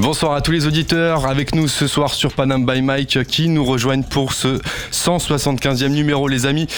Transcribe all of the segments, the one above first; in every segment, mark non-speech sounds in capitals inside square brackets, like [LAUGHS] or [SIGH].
Bonsoir à tous les auditeurs avec nous ce soir sur Panam by Mike qui nous rejoignent pour ce 175e numéro les amis.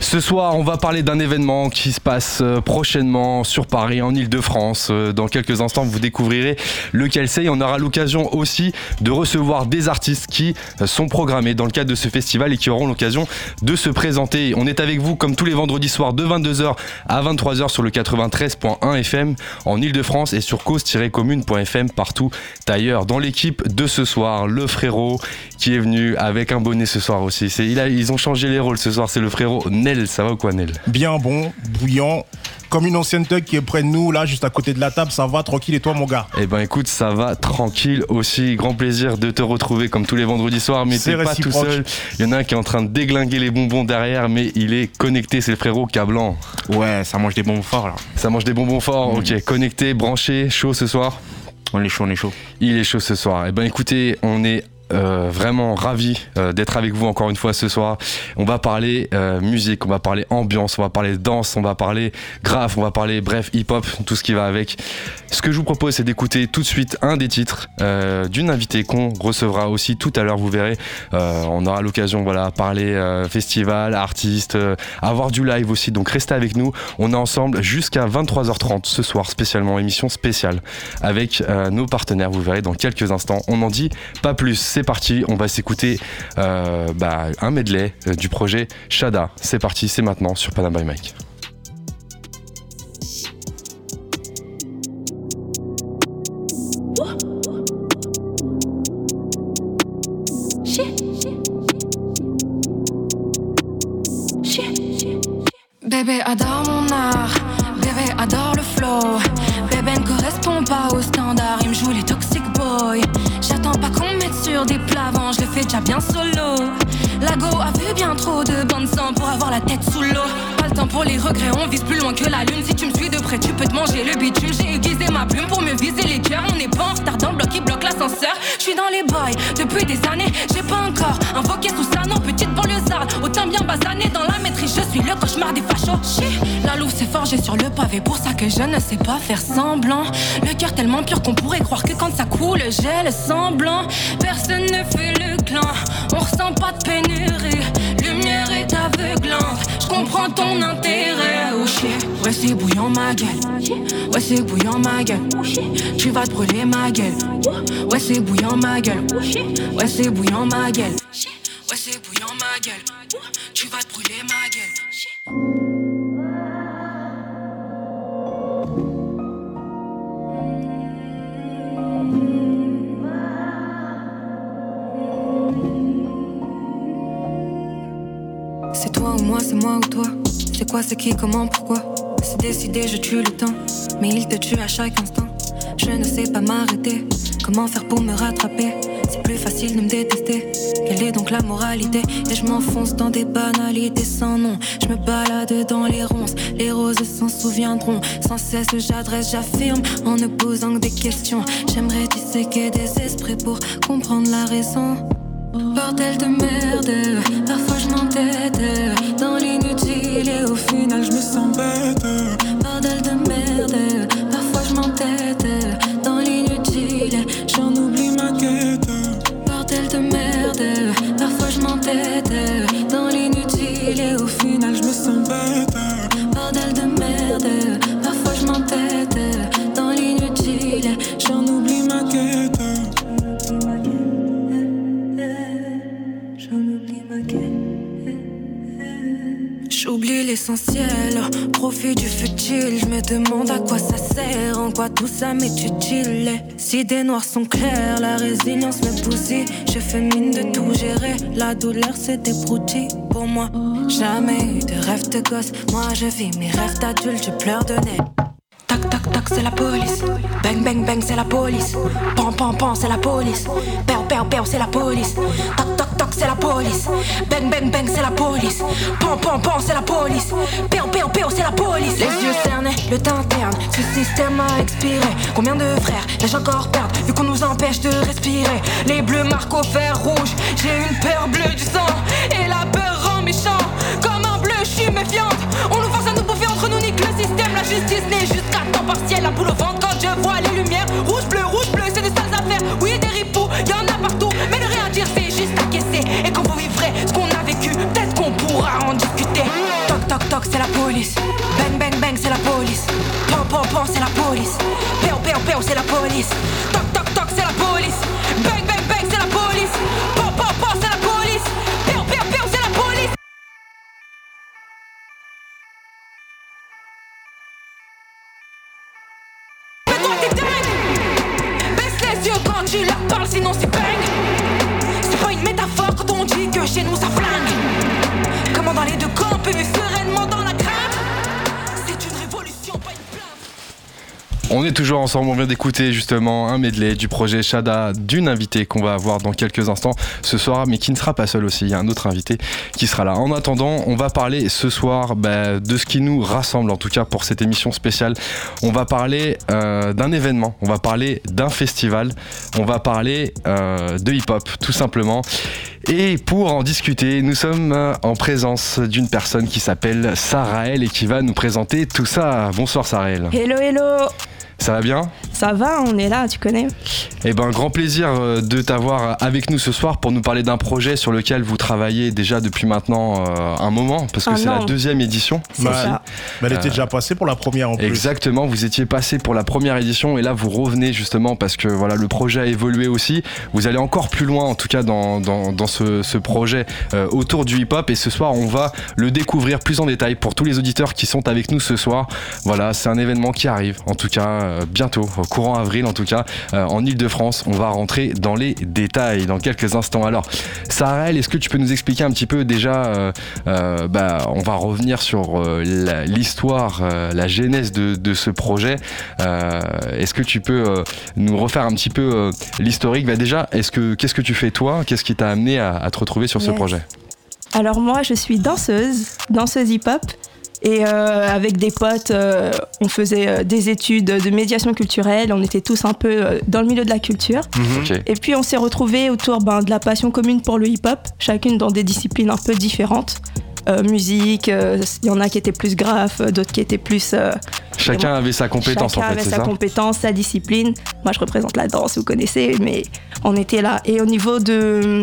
Ce soir on va parler d'un événement qui se passe euh, prochainement sur Paris en Ile-de-France. Euh, dans quelques instants vous découvrirez lequel c'est et on aura l'occasion aussi de recevoir des artistes qui euh, sont programmés dans le cadre de ce festival et qui auront l'occasion de se présenter. On est avec vous comme tous les vendredis soirs de 22h à 23h sur le 93.1 FM en Ile-de-France et sur cause-commune.fm partout D'ailleurs, dans l'équipe de ce soir, le frérot qui est venu avec un bonnet ce soir aussi. Il a, ils ont changé les rôles ce soir, c'est le frérot Nel. Ça va ou quoi, Nel? Bien bon, bouillant, comme une ancienne thug qui est près de nous, là, juste à côté de la table. Ça va tranquille et toi, mon gars? Eh ben, écoute, ça va tranquille aussi. Grand plaisir de te retrouver comme tous les vendredis soirs. Mais t'es pas tout seul. Il y en a un qui est en train de déglinguer les bonbons derrière, mais il est connecté. C'est le frérot Cablan. Ouais, ça mange des bonbons forts là. Ça mange des bonbons forts. Mm. Ok, connecté, branché, chaud ce soir? On est chaud, on est chaud. Il est chaud ce soir. Eh ben écoutez, on est euh, vraiment ravi euh, d'être avec vous encore une fois ce soir. On va parler euh, musique, on va parler ambiance, on va parler danse, on va parler graphe, on va parler bref hip-hop, tout ce qui va avec. Ce que je vous propose, c'est d'écouter tout de suite un des titres d'une invitée qu'on recevra aussi tout à l'heure. Vous verrez, on aura l'occasion, voilà, parler festival, artiste, avoir du live aussi. Donc restez avec nous. On est ensemble jusqu'à 23h30 ce soir, spécialement émission spéciale avec nos partenaires. Vous verrez dans quelques instants. On n'en dit pas plus c'est parti, on va s'écouter euh, bah, un medley euh, du projet Shada. C'est parti, c'est maintenant sur Panam by Mike. Bébé adore mon art, bébé adore le flow. Bébé ne correspond pas au standard, il me joue les toxic boys. J'attends pas qu'on mette sur des plavants, je le fais déjà bien solo. Lago a vu bien trop de bandes sang pour avoir la tête sous l'eau. Pas le temps pour les regrets, on vise plus loin que la lune. Si tu me suis de près, tu peux te manger le bitume. J'ai aiguisé ma plume pour mieux viser les cœurs. On n'est pas en retard dans bloc qui bloque l'ascenseur. Je suis dans les boys depuis des années, j'ai pas encore invoqué sous sa non petite banlieusarde. Autant bien basané dans la maîtrise, je suis le cauchemar des fachos. La louve s'est forgée sur le pavé, pour ça que je ne sais pas faire semblant. Le cœur tellement pur qu'on pourrait croire que quand ça coule, j'ai le semblant. Ne fait le clan, on ressent pas de pénurie. Lumière est aveuglante, je comprends ton intérêt. Oh shit, ouais c'est bouillant ma gueule. Ouais c'est bouillant ma gueule. Tu vas te brûler ma gueule. Ouais c'est bouillant ma gueule. Ouais c'est bouillant ma gueule. Ouais c'est bouillant ma gueule. Tu vas te brûler ma gueule. Ou toi. C'est quoi, c'est qui, comment, pourquoi? C'est décidé, je tue le temps. Mais il te tue à chaque instant. Je ne sais pas m'arrêter. Comment faire pour me rattraper? C'est plus facile de me détester. Quelle est donc la moralité? Et je m'enfonce dans des banalités sans nom. Je me balade dans les ronces. Les roses s'en souviendront. Sans cesse, j'adresse, j'affirme en ne posant que des questions. J'aimerais disséquer des esprits pour comprendre la raison. Bordel de merde, parfois dans l'inutile et au final je me sens bête. Bordel de merde, parfois je m'entête dans l'inutile, j'en oublie ma quête. Bordel de merde, parfois je m'entête profite du futile. Je me demande à quoi ça sert, en quoi tout ça m'est utile. Si des noirs sont clairs, la résilience me bousille. Je fais mine de tout gérer, la douleur c'est des broutilles. Pour moi, jamais eu de rêve de gosse. Moi je vis mes rêves d'adulte, je pleure de nez. Toc c'est la police. Bang bang bang c'est la police. Pan pan pan c'est la police. Père père père c'est la police. Toc toc toc c'est la police. Bang bang bang c'est la police. Pan pan pan c'est la police. Père père c'est la police. Les yeux cernés, le teint terne. Ce système a expiré. Combien de frères l'ai-je encore perdre vu qu'on nous empêche de respirer. Les bleus marquent au fer rouge. J'ai une peur bleue du sang et la peur rend méchant. Comme un bleu, je suis méfiante. On nous force à système. La justice n'est jusqu'à temps partiel. La boule au ventre quand je vois les lumières. Rouge, bleu, rouge, bleu, c'est des sales affaires. Oui, des ripoux, y en a partout. Mais ne rien dire, c'est juste encaisser. Et quand vous vivrez ce qu'on a vécu, peut-être qu'on pourra en discuter. Toc, toc, toc, c'est la police. Bang, bang, bang, c'est la police. Pan, pan, pan, c'est la police. Péo, péo, péo, c'est la police. Toc, toc, toc, c'est la police. Bang, bang, bang, c'est la police. Sinon c'est bang. C'est pas une métaphore quand on dit que chez nous ça flingue. Comment dans les deux camps peut On est toujours ensemble, on vient d'écouter justement un medley du projet Shada d'une invitée qu'on va avoir dans quelques instants ce soir, mais qui ne sera pas seule aussi, il y a un autre invité qui sera là. En attendant, on va parler ce soir bah, de ce qui nous rassemble, en tout cas pour cette émission spéciale. On va parler euh, d'un événement, on va parler d'un festival, on va parler euh, de hip-hop tout simplement. Et pour en discuter, nous sommes en présence d'une personne qui s'appelle Sarael et qui va nous présenter tout ça. Bonsoir Sarael. Hello, hello Ça va bien Ça va, on est là, tu connais Eh ben, grand plaisir euh, de t'avoir avec nous ce soir pour nous parler d'un projet sur lequel vous travaillez déjà depuis maintenant euh, un moment, parce que c'est la deuxième édition. Bah, ça. Mais elle était déjà passée pour la première en plus. Exactement, vous étiez passé pour la première édition et là vous revenez justement parce que voilà le projet a évolué aussi. Vous allez encore plus loin en tout cas dans, dans, dans ce, ce projet euh, autour du hip-hop et ce soir on va le découvrir plus en détail pour tous les auditeurs qui sont avec nous ce soir. Voilà, c'est un événement qui arrive en tout cas euh, bientôt, au courant avril en tout cas euh, en Ile-de-France. On va rentrer dans les détails dans quelques instants. Alors Sarahel, est-ce que tu peux nous expliquer un petit peu déjà euh, bah, on va revenir sur la- l'histoire, la genèse de, de ce projet. Est-ce que tu peux nous refaire un petit peu l'historique? Bah, Déjà, est-ce que qu'est-ce que tu fais toi? Qu'est-ce qui t'a amené à, à te retrouver sur ce projet? Alors moi, je suis danseuse, danseuse hip-hop. Et euh, avec des potes, euh, on faisait euh, des études de médiation culturelle. On était tous un peu dans le milieu de la culture. Ok. Et puis on s'est retrouvés autour ben, de la passion commune pour le hip-hop, chacune dans des disciplines un peu différentes. Euh, musique, euh, il y en a qui étaient plus graphes, d'autres qui étaient plus euh, Chacun avait sa compétence Chacun en fait, avait c'est sa ça compétence, sa discipline. Moi, je représente la danse, vous connaissez, mais on était là. Et au niveau de,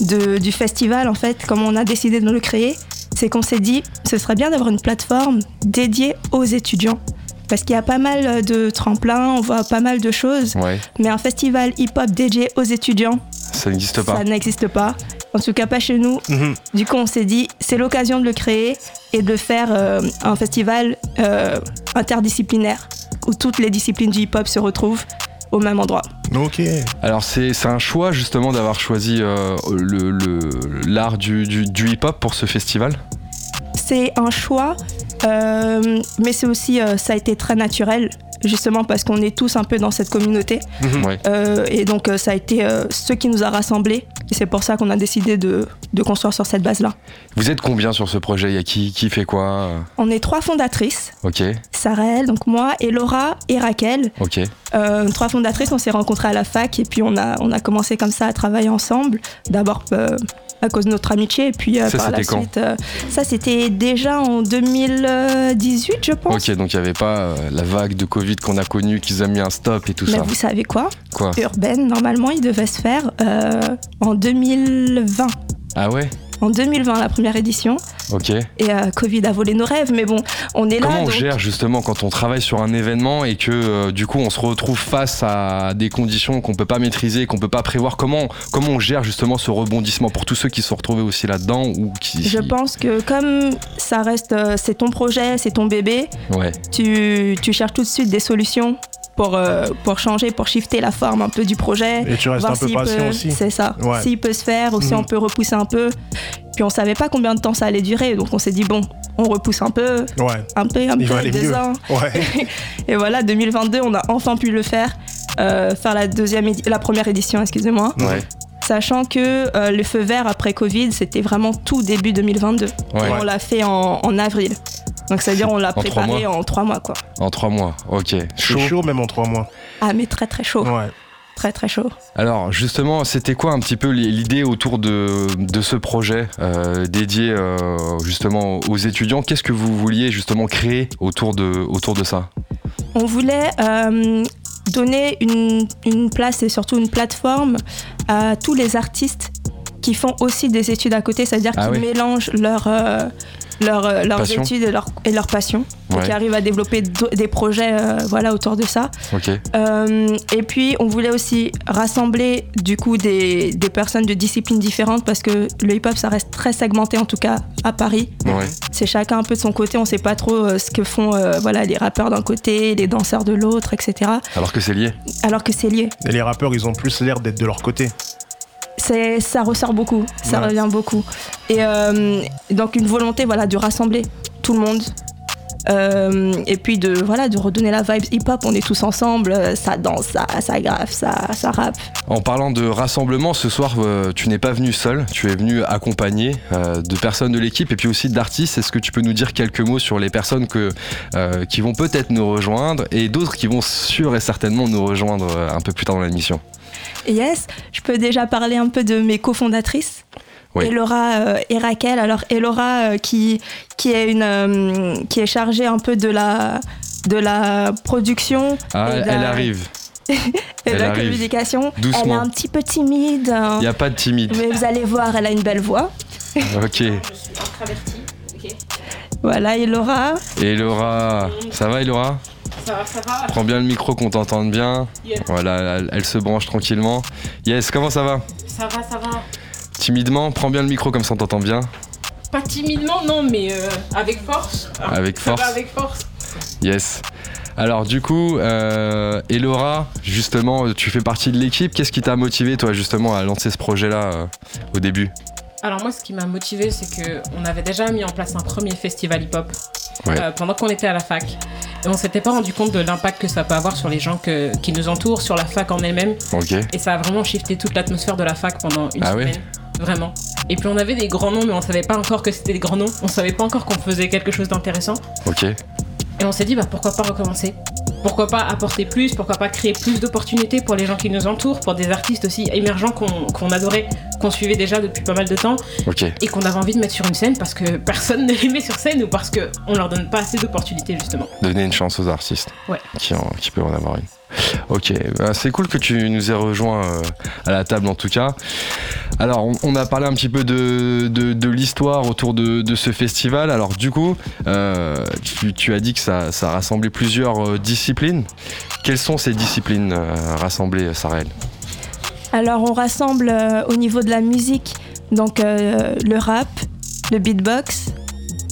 de- du festival, en fait, comme on a décidé de le créer, c'est qu'on s'est dit, ce serait bien d'avoir une plateforme dédiée aux étudiants. Parce qu'il y a pas mal de tremplins, on voit pas mal de choses, Ouais, mais un festival hip-hop dédié aux étudiants, ça n'existe pas. ça n'existe pas. En tout cas, pas chez nous. Mhm. Du coup, on s'est dit, c'est l'occasion de le créer et de faire euh, un festival euh, interdisciplinaire où toutes les disciplines du hip-hop se retrouvent au même endroit. Ok. Alors c'est c'est un choix justement d'avoir choisi euh, le- le- l'art du, du- du hip-hop pour ce festival? C'est un choix, euh, mais c'est aussi, euh, ça a été très naturel, justement parce qu'on est tous un peu dans cette communauté. Ouais. Euh, et donc, euh, ça a été euh, ce qui nous a rassemblés. Et c'est pour ça qu'on a décidé de, de construire sur cette base-là. Vous êtes combien sur ce projet? Il y a qui, qui fait quoi? On est trois fondatrices, Ok, Sarah, donc moi, et Laura et Raquel. ok. Euh, trois fondatrices, on s'est rencontrées à la fac et puis on a, on a commencé comme ça à travailler ensemble. D'abord euh, à cause de notre amitié et puis euh, Ça, par la c'était quand suite. euh, ça, c'était déjà en 2018, je pense. Ok, donc il n'y avait pas euh, la vague de Covid qu'on a connue, qu'ils ont mis un stop et tout Mais ça. vous savez quoi? Quoi? Urbaine, normalement, il devait se faire en 2020. Ah ouais? En 2020, la première édition. Ok. Et euh, Covid a volé nos rêves, mais bon, on est là. Comment on donc- gère justement quand on travaille sur un événement et que euh, du coup on se retrouve face à des conditions qu'on peut pas maîtriser, qu'on peut pas prévoir? Comment comment on gère justement ce rebondissement pour tous ceux qui se sont retrouvés aussi là-dedans ou qui Je pense que comme ça reste, euh, c'est ton projet, c'est ton bébé, Ouais. tu, tu cherches tout de suite des solutions pour, euh, pour changer, pour shifter la forme un peu du projet. Et tu restes voir un peu s'il patient peut- aussi. C'est ça. Ouais. S'il peut se faire ou si Mhm. on peut repousser un peu. Puis on savait pas combien de temps ça allait durer, donc on s'est dit bon, on repousse un peu, Ouais. un peu, un Il peu, deux mieux. ans. Ouais. [LAUGHS] Et voilà, 2022, on a enfin pu le faire, euh, faire la deuxième, la première édition, excusez-moi, Ouais. sachant que euh, le feu vert après Covid, c'était vraiment tout début 2022. Ouais. Et on l'a fait en, en avril. Donc c'est à dire on l'a préparé en trois mois quoi. En trois mois. Ok. Chaud. Chaud même en trois mois. Ah mais très très chaud, Ouais. très très chaud. Alors justement, c'était quoi un petit peu l'idée autour de, de ce projet euh, dédié euh, justement aux étudiants? Qu'est-ce que vous vouliez justement créer autour de, autour de ça? On voulait euh, donner une, une place et surtout une plateforme à tous les artistes qui font aussi des études à côté, c'est-à-dire Ah qui oui. mélangent leur, euh, leur, euh, leurs Passion. études et leur, et leur passion, et qui arrivent à développer des projets euh, voilà, autour de ça. Euh, et puis, on voulait aussi rassembler du coup des, des personnes de disciplines différentes parce que le hip-hop, ça reste très segmenté, en tout cas à Paris. Ouais. C'est chacun un peu de son côté, on sait pas trop euh, ce que font euh, voilà, les rappeurs d'un côté, les danseurs de l'autre, etc. Alors que c'est lié. Alors que c'est lié. Et les rappeurs, ils ont plus l'air d'être de leur côté. C'est, ça ressort beaucoup, ça Ouais. revient beaucoup. Et euh, donc une volonté voilà, de rassembler tout le monde. Euh, et puis de, voilà, de redonner la vibe hip-hop, on est tous ensemble, ça danse, ça, ça graffe, ça, ça rappe. En parlant de rassemblement, ce soir, euh, tu n'es pas venu seul, tu es venu accompagné de personnes de l'équipe et puis aussi d'artistes. Est-ce que tu peux nous dire quelques mots sur les personnes que, qui vont peut-être nous rejoindre et d'autres qui vont sûr et certainement nous rejoindre un peu plus tard dans l'émission? Yes, je peux déjà parler un peu de mes cofondatrices. Oui. Elora euh, et Raquel. Alors Elora euh, qui, qui, est une, euh, qui est chargée un peu de la, de la production Ah, et de elle la, arrive. [LAUGHS] et de elle la arrive. communication. Doucement. Elle est un petit peu timide, hein, Il n'y a pas de timide. mais vous allez voir, elle a une belle voix. Ok. Voilà, Elora. Et Laura, ça va Laura Ça va, ça va. Prends bien le micro qu'on t'entende bien. Yes. Voilà, elle, elle se branche tranquillement. Yes, comment ça va? Ça va, ça va. Timidement, prends bien le micro comme ça on t'entend bien. Pas timidement, non, mais euh, avec force. Avec ça force. va avec force. Yes. Alors du coup, euh, et Laura, justement, tu fais partie de l'équipe. Qu'est-ce qui t'a motivé toi justement à lancer ce projet-là euh, au début? Alors moi, ce qui m'a motivé, c'est que on avait déjà mis en place un premier festival hip-hop Ouais. euh, pendant qu'on était à la fac. Et on s'était pas rendu compte de l'impact que ça peut avoir sur les gens que- qui nous entourent, sur la fac en elle-même. Et ça a vraiment shifté toute l'atmosphère de la fac pendant une Ah semaine. Vraiment. Et puis on avait des grands noms, mais on savait pas encore que c'était des grands noms. On savait pas encore qu'on faisait quelque chose d'intéressant. Ok. Et on s'est dit, bah, pourquoi pas recommencer? Pourquoi pas apporter plus? Pourquoi pas créer plus d'opportunités pour les gens qui nous entourent, pour des artistes aussi émergents qu'on qu'on adorait, qu'on suivait déjà depuis pas mal de temps et qu'on avait envie de mettre sur une scène parce que personne [LAUGHS] ne les met sur scène ou parce qu'on leur donne pas assez d'opportunités justement. Donner une chance aux artistes. Ouais. Qui, en- qui peuvent en avoir une. Ok, bah, c'est cool que tu nous aies rejoint euh, à la table en tout cas. Alors, on, on a parlé un petit peu de, de- de l'histoire autour de, de ce festival. Alors, du coup, euh, tu, tu as dit que ça, ça rassemblait plusieurs euh, disciplines. Quelles sont ces disciplines rassemblées, Sarel Alors on rassemble euh, au niveau de la musique, donc euh, le rap, le beatbox,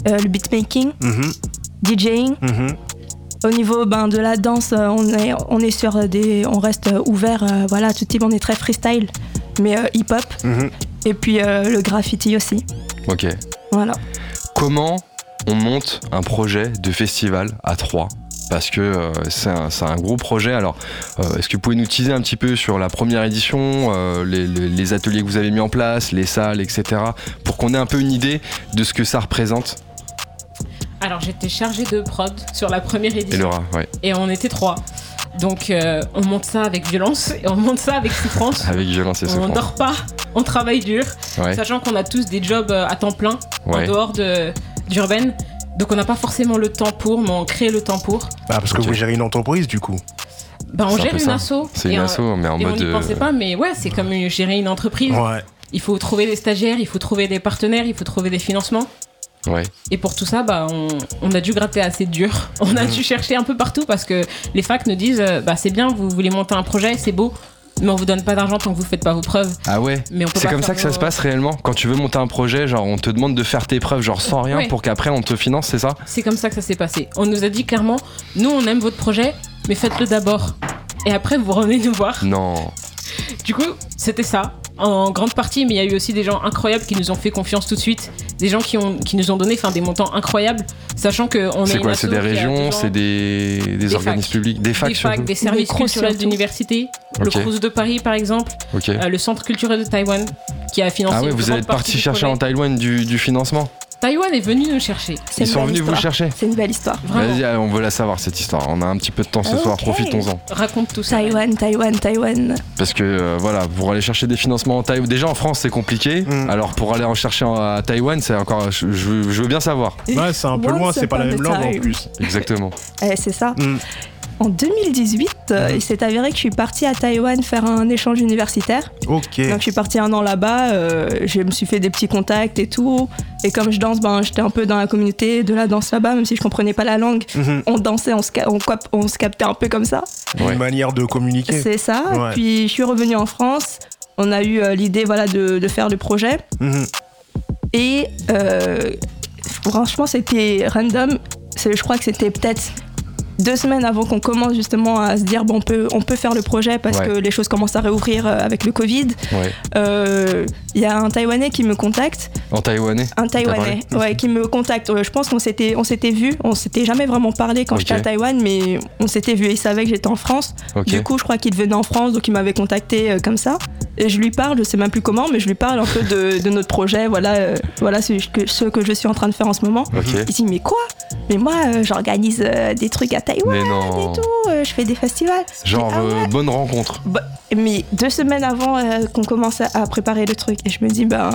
euh, le beatmaking, Mhm, DJing. mhm. Au niveau ben, de la danse, on est, on est sur des, on reste ouvert, voilà, tout type, on est très freestyle, mais euh, hip-hop. Mhm. Et puis le graffiti aussi, Ok. voilà. Comment on monte un projet de festival à trois? Parce que euh, c'est un, gros projet. Alors, euh, est-ce que vous pouvez nous teaser un petit peu sur la première édition, euh, les, les- les ateliers que vous avez mis en place, les salles, etc., pour qu'on ait un peu une idée de ce que ça représente? Alors j'étais chargée de prod sur la première Et édition Laura, ouais, et on était trois. Donc euh, on monte ça avec violence et on monte ça avec souffrance. [LAUGHS] avec violence et On souffrance. dort pas, on travaille dur, Ouais, sachant qu'on a tous des jobs à temps plein en dehors de d'urbaine. Donc on n'a pas forcément le temps pour, mais on crée le temps pour. Ah, parce que vous gérez une entreprise du coup. Ben, on un gère une ça. asso. C'est une on- asso, mais en Et on mode. n'y euh, pensait pas, mais ouais, c'est comme une- gérer une entreprise. Ouais. Il faut trouver des stagiaires, il faut trouver des partenaires, il faut trouver des financements. ouais. Et pour tout ça, bah, on, on a dû gratter assez dur. [LAUGHS] On a Mhm. dû chercher un peu partout parce que les facs nous disent euh, bah, c'est bien, vous voulez monter un projet, c'est beau, mais on vous donne pas d'argent tant que vous faites pas vos preuves. Ah ouais Mais C'est comme ça que ça se passe réellement Quand tu veux monter un projet, genre on te demande de faire tes preuves, genre sans rien, Ouais. pour qu'après on te finance, c'est ça? C'est comme ça que ça s'est passé. On nous a dit clairement nous, on aime votre projet, mais faites-le d'abord. Et après, vous revenez nous voir. Non. Du coup, c'était ça. En grande partie, mais il y a eu aussi des gens incroyables qui nous ont fait confiance tout de suite, des gens qui, ont, qui nous ont donné enfin, des montants incroyables, sachant qu'on est. C'est quoi C'est des régions C'est des, des, Des organismes facs. publics Des facs des facs, des services culturels d'université, le Crous de Paris par exemple, euh, le Centre culturel de Taïwan qui a financé. Ah une vous êtes parti chercher projet. en Taïwan du, du financement Taïwan est venu nous chercher. C'est Ils une sont belle venus vous histoire. chercher C'est une belle histoire. Vas-y, on veut la savoir cette histoire. On a un petit peu de temps ce soir, Ok. profitons-en. Raconte tout ça. Taïwan, Taïwan, Taïwan. Parce que euh, voilà, pour aller chercher des financements en Taïwan, déjà en France c'est compliqué. Mm. Alors pour aller en chercher en- à Taïwan, c'est encore. Je, veux bien savoir. Ouais, c'est un peu loin, c'est pas la même langue en plus. Exactement. Eh, c'est ça. Mm. En 2018, euh, il s'est avéré que je suis partie à Taïwan faire un échange universitaire. Ok. Donc je suis partie un an là-bas, euh, je me suis fait des petits contacts et tout. Et comme je danse, ben, j'étais un peu dans la communauté de la danse là-bas, même si je comprenais pas la langue. Mhm. On dansait, on se, on, on se captait un peu comme ça. Ouais. Une manière de communiquer. C'est ça. Ouais. Puis je suis revenue en France. On a eu euh, l'idée voilà, de, de faire le projet. Mhm. Et euh, franchement, c'était random. Je crois que c'était peut-être deux semaines avant qu'on commence justement à se dire bon, on peut, on peut faire le projet parce Ouais. que les choses commencent à réouvrir euh, avec le Covid. Ouais. Euh, Il y a un Taïwanais qui me contacte. En taïwanais Un Taïwanais, ouais, qui me contacte. Je pense qu'on s'était, on s'était vu. On s'était jamais vraiment parlé quand j'étais à Taïwan, mais on s'était vu. Il savait que j'étais en France. Du coup, je crois qu'il venait en France, donc il m'avait contacté euh, comme ça. Et je lui parle, je sais même plus comment, mais je lui parle un peu de, de notre projet, voilà, euh, voilà ce que, ce que je suis en train de faire en ce moment. Il dit, mais quoi? Mais moi, euh, j'organise des trucs à Taïwan Mais non. et tout, euh, je fais des festivals. Genre Ah ouais. euh, bonne rencontre. Bah, mais deux semaines avant euh, qu'on commence à, à préparer le truc, et je me dis, ben.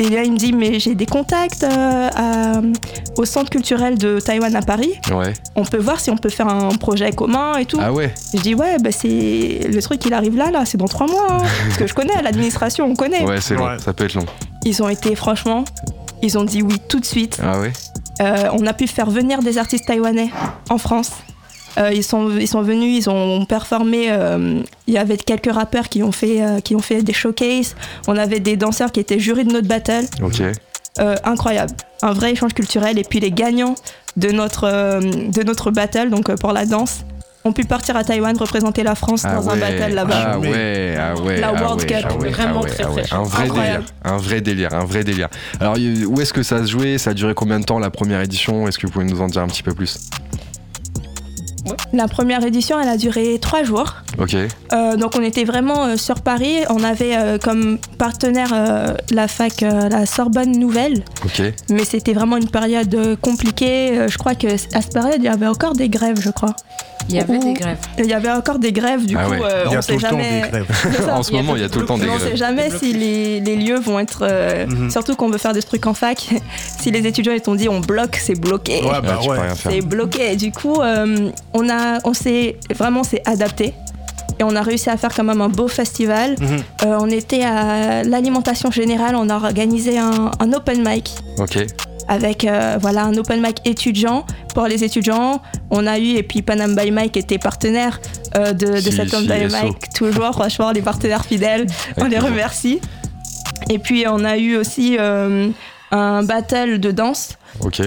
Et là, il me dit, mais j'ai des contacts euh, à- au centre culturel de Taïwan à Paris. Ouais. On peut voir si on peut faire un projet commun et tout. Ah ouais. Je dis ouais, bah c'est le truc il arrive là, là, c'est dans trois mois. hein. [LAUGHS] Parce que je connais l'administration, on connaît. Ouais, c'est long. Ouais. Ça peut être long. Ils ont été franchement, ils ont dit oui tout de suite. Ah ouais. Euh, on a pu faire venir des artistes taïwanais en France. Euh, ils, sont, ils sont venus, ils ont performé. euh, il y avait quelques rappeurs qui ont, fait, euh, qui ont fait des showcases. On avait des danseurs qui étaient jurés de notre battle. Ok. Euh, incroyable. Un vrai échange culturel. Et puis les gagnants de notre, euh, de notre battle, donc euh, pour la danse, ont pu partir à Taïwan représenter la France Ah dans un battle là-bas. Ah ouais, ah ouais. La ah World ouais, Cup. ah ouais, Vraiment ah ouais, très, ah ouais. très Un vrai Incroyable. délire. Un vrai délire, un vrai délire. Alors où est-ce que ça se jouait? Ça a duré combien de temps la première édition? Est-ce que vous pouvez nous en dire un petit peu plus? La première édition, elle a duré trois jours. Ok. Euh, donc on était vraiment euh, sur Paris. On avait euh, comme partenaire la fac, la Sorbonne Nouvelle. Ok. Mais c'était vraiment une période compliquée. Je crois que à cette période, il y avait encore des grèves, je crois. Il y avait Ouh. des grèves. Il y avait encore des grèves, du Ah coup, ouais. euh, Il y a on tout sait le temps jamais. des grèves. [LAUGHS] C'est ça. En ce moment, il y a tout le temps des Mais on grèves. sait jamais si les, les lieux vont être. euh, Mhm. Surtout qu'on veut faire des trucs en fac. [LAUGHS] si les étudiants ils t'ont dit on bloque, c'est bloqué. Ouais, Ah, bah ouais. rien faire. C'est bloqué. Du coup, euh, on a, on s'est vraiment s'est adapté et on a réussi à faire quand même un beau festival. Mhm. Euh, on était à l'alimentation générale. On a organisé un, un open mic Ok. Avec euh, voilà un open mic étudiant pour les étudiants. On a eu et puis Panam by Mike était partenaire euh, de, de Si, cet si, open by SO. Mike toujours. Franchement, les partenaires fidèles, on les remercie. Et puis on a eu aussi euh, un battle de danse Ok.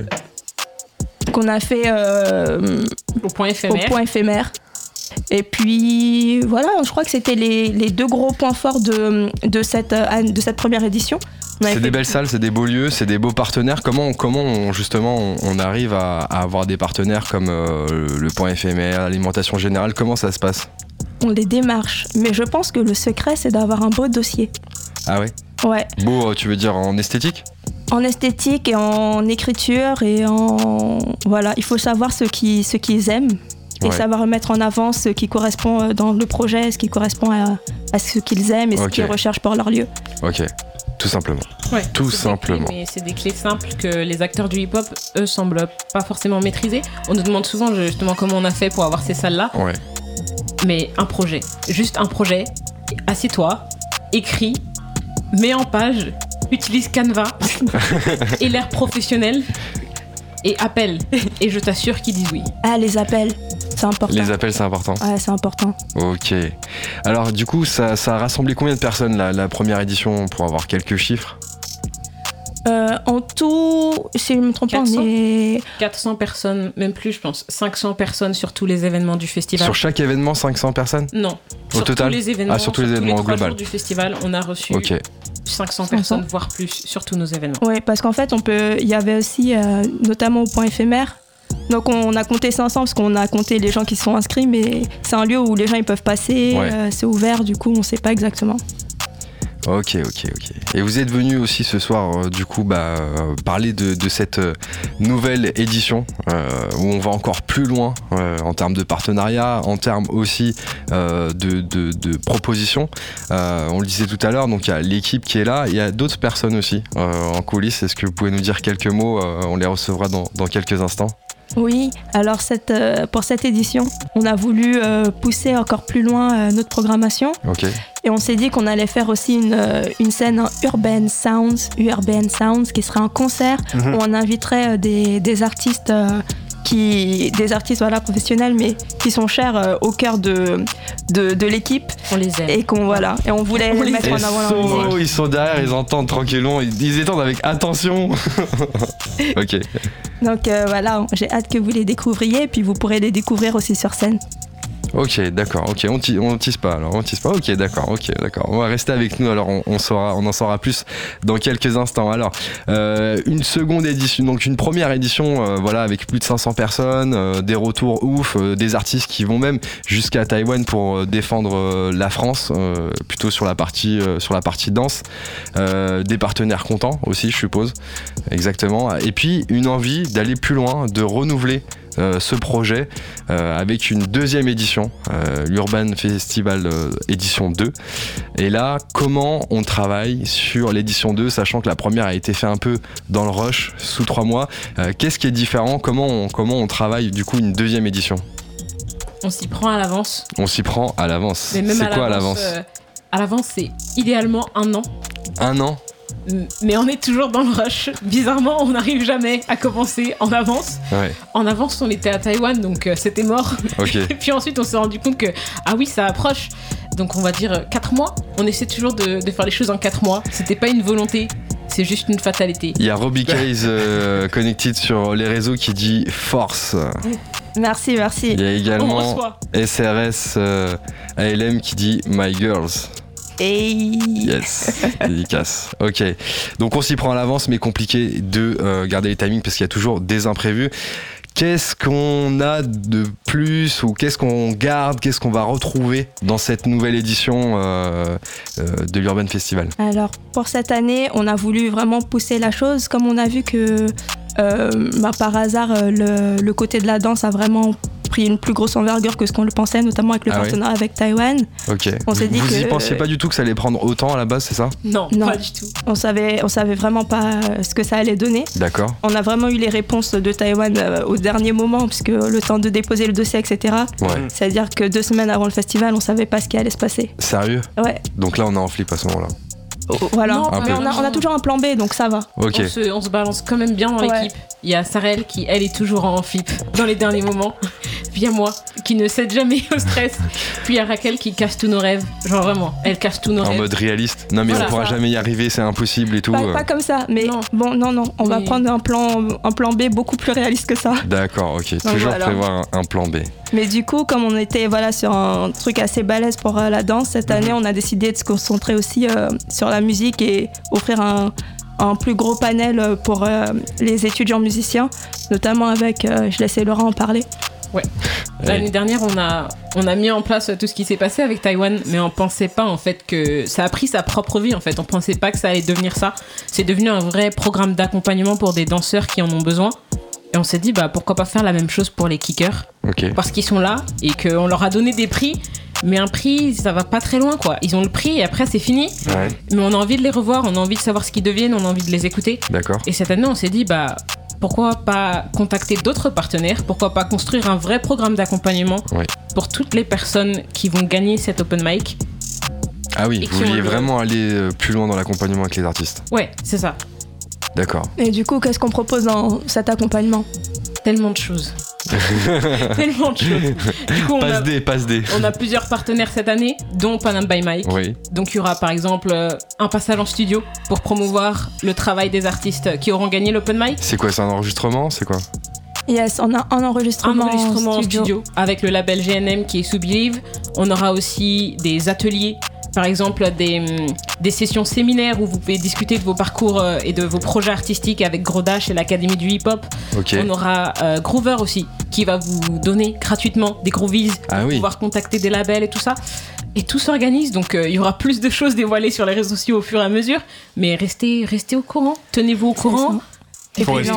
qu'on a fait euh, Au point au éphémère. point éphémère. Et puis voilà, je crois que c'était les, les deux gros points forts de, de, cette, de cette première édition. C'est des belles salles, c'est des beaux lieux, c'est des beaux partenaires. Comment, comment on- justement on, on arrive à, à avoir des partenaires comme euh, le point éphémère, l'alimentation générale? Comment ça se passe? On les démarche. Mais je pense que le secret, c'est d'avoir un beau dossier. Ah ouais? Ouais. Beau, euh, tu veux dire en esthétique? En esthétique et en écriture et en. Voilà, il faut savoir ce qu'ils ce qu'ils aiment. Et Ouais. savoir mettre en avant ce qui correspond euh, dans le projet, ce qui correspond à, à ce qu'ils aiment et ce qu'ils recherchent pour leur lieu. Ok. Tout simplement. Ouais, Tout c'est des simplement. clés, mais c'est des clés simples que les acteurs du hip-hop, eux, semblent pas forcément maîtriser. On nous demande souvent justement comment on a fait pour avoir ces salles-là. Ouais. Mais un projet, juste un projet, assieds-toi, écris, mets en page, utilise Canva [LAUGHS] et l'air professionnel et appelle. Et je t'assure qu'ils disent oui. Ah, les appels, c'est important. Les appels, c'est important. Ouais, c'est important. Ok. Alors, du coup, ça, ça a rassemblé combien de personnes la, la première édition pour avoir quelques chiffres? Euh, en tout, si je ne me trompe pas, 400? on est 400 personnes, même plus, je pense. 500 personnes sur tous les événements du festival. Sur chaque événement, 500 personnes? Non. sur total tous les événements, Ah, sur tous les événements au trois global. jours du festival, on a reçu Ok. 500 personnes, voire plus, sur tous nos événements. Oui, parce qu'en fait, on peut. Il y avait aussi, euh, notamment au point éphémère. Donc on a compté 500 parce qu'on a compté les gens qui se sont inscrits, mais c'est un lieu où les gens ils peuvent passer, Ouais. euh, c'est ouvert, du coup on sait pas exactement. Ok, ok, ok. Et vous êtes venu aussi ce soir, euh, du coup, bah, euh, parler de, de cette nouvelle édition euh, où on va encore plus loin en termes de partenariat, en termes aussi de, de, de propositions. On le disait tout à l'heure, donc il y a l'équipe qui est là, il y a d'autres personnes aussi en coulisses. Est-ce que vous pouvez nous dire quelques mots On les recevra dans, dans quelques instants? Oui, alors cette, euh, pour cette édition, on a voulu euh, pousser encore plus loin euh, notre programmation et on s'est dit qu'on allait faire aussi une, une scène en Urban Sounds, Urban Sounds, qui serait un concert Mhm. où on inviterait des, des artistes. Qui, des artistes voilà, professionnels mais qui sont chers euh, au cœur de, de, de l'équipe On les aime. et qu'on voilà et on voulait On les mettre en avant leur solo, ils sont derrière, ils entendent tranquillement, ils, ils étendent avec attention. [LAUGHS] ok. Donc euh, voilà, j'ai hâte que vous les découvriez, puis vous pourrez les découvrir aussi sur scène. Ok, d'accord. Ok, on, on tisse pas. Alors, on tisse pas. Ok, d'accord. Ok, d'accord. On va rester avec nous. Alors, on, saura, on en saura plus dans quelques instants. Alors, euh, une seconde édition, donc une première édition, euh, voilà, avec plus de 500 personnes, euh, des retours ouf, des artistes qui vont même jusqu'à Taïwan pour défendre la France, plutôt sur la partie, sur la partie danse. Des partenaires contents aussi, je suppose. Exactement. Et puis une envie d'aller plus loin, de renouveler ce projet euh, avec une deuxième édition, euh, l'Urban Festival euh, édition 2. Et là, comment on travaille sur l'édition 2, sachant que la première a été faite un peu dans le rush, sous trois mois. Euh, Qu'est-ce qui est différent? Comment on, comment on travaille du coup une deuxième édition? On s'y prend à l'avance. On s'y prend à l'avance. C'est quoi à l'avance? euh, à l'avance, c'est idéalement un an. Un an? Mais on est toujours dans le rush. Bizarrement, on n'arrive jamais à commencer en avance. Ouais, En avance, on était à Taïwan, donc euh, c'était mort. [LAUGHS] Et puis ensuite, on s'est rendu compte que, ah oui, ça approche. Donc on va dire 4 mois. On essaie toujours de, de faire les choses en 4 mois. C'était pas une volonté, c'est juste une fatalité. Il y a Robbie [LAUGHS] Case euh, Connected sur les réseaux qui dit force. Merci, merci. Il y a également. SRS euh, ALM qui dit My Girls. Yes, dédicace. Ok, donc on s'y prend à l'avance, mais compliqué de euh, garder les timings parce qu'il y a toujours des imprévus. Qu'est-ce qu'on a de plus ou qu'est-ce qu'on garde, qu'est-ce qu'on va retrouver dans cette nouvelle édition euh, euh, de l'Urban Festival? Alors pour cette année, on a voulu vraiment pousser la chose, comme on a vu que euh, bah, par hasard le, le côté de la danse a vraiment pris une plus grosse envergure que ce qu'on le pensait, notamment avec le Ah partenariat avec Taïwan. Ok. On s'est dit Vous y que- pensiez pas du tout que ça allait prendre autant à la base, c'est ça? Non, Non. pas du tout. On savait, on savait vraiment pas euh, ce que ça allait donner. D'accord. On a vraiment eu les réponses de Taïwan euh, au dernier moment, puisque le temps de déposer le dossier, etc. Ouais. C'est-à-dire que deux semaines avant le festival, on savait pas ce qui allait se passer. Sérieux? Ouais, Donc là, on est en flip à ce moment-là. voilà. Non, Un Mais on a, on a toujours un plan B, donc ça va. Ok. On, se, on se balance quand même bien dans Ouais. l'équipe. Il y a Sarel qui, elle, est toujours en flip dans les derniers moments. Puis il y a moi qui ne cède jamais au stress. Puis il y a Raquel qui casse tous nos rêves. Genre vraiment, elle casse tous nos En rêves. mode réaliste. Non, mais Voilà, on pourra ça. jamais y arriver, c'est impossible et tout. Pas, euh. pas comme ça, mais Non. bon, non, non, on va prendre un plan, un plan B beaucoup plus réaliste que ça. D'accord, ok. Toujours voilà. prévoir un, un plan B. Mais du coup, comme on était voilà, sur un truc assez balèze pour euh, la danse, cette année, on a décidé de se concentrer aussi euh, sur la musique et offrir un, un plus gros panel pour euh, les étudiants musiciens, notamment avec, euh, je laissais Laurent en parler. L'année dernière, on a, on a mis en place tout ce qui s'est passé avec Taïwan, mais on pensait pas en fait que ça a pris sa propre vie. En fait, on pensait pas que ça allait devenir ça. C'est devenu un vrai programme d'accompagnement pour des danseurs qui en ont besoin. Et on s'est dit, bah pourquoi pas faire la même chose pour les kickers? Parce qu'ils sont là et qu'on leur a donné des prix. Mais un prix, ça va pas très loin, quoi. Ils ont le prix et après c'est fini. Ouais, Mais on a envie de les revoir, on a envie de savoir ce qu'ils deviennent, on a envie de les écouter. d'accord. Et cette année, on s'est dit, bah, pourquoi pas contacter d'autres partenaires? Pourquoi pas construire un vrai programme d'accompagnement Oui. pour toutes les personnes qui vont gagner cet open mic? Ah oui, vous vouliez vraiment aller euh, plus loin dans l'accompagnement avec les artistes. Ouais, c'est ça. D'accord. Et du coup, qu'est-ce qu'on propose dans cet accompagnement? Tellement de choses. [LAUGHS] Tellement de choses. Du coup, on Passe a, D, passe D. on a plusieurs partenaires cette année, dont Panam by Mike. Oui. Donc il y aura par exemple euh, un passage en studio pour promouvoir le travail des artistes qui auront gagné l'open mic. C'est quoi, c'est un enregistrement C'est quoi? Yes, on a un Un enregistrement, enregistrement en studio. avec le label GNM qui est sous Believe. On aura aussi des ateliers, par exemple des, des sessions séminaires où vous pouvez discuter de vos parcours euh, et de vos projets artistiques avec Grodash et l'Académie du Hip Hop. On aura euh, Groover aussi qui va vous donner gratuitement des groovies Ah pour oui. pouvoir contacter des labels et tout ça. Et tout s'organise, donc euh, il y aura plus de choses dévoilées sur les réseaux sociaux au fur et à mesure. Mais restez, restez au courant, tenez-vous au courant. Et Faut puis.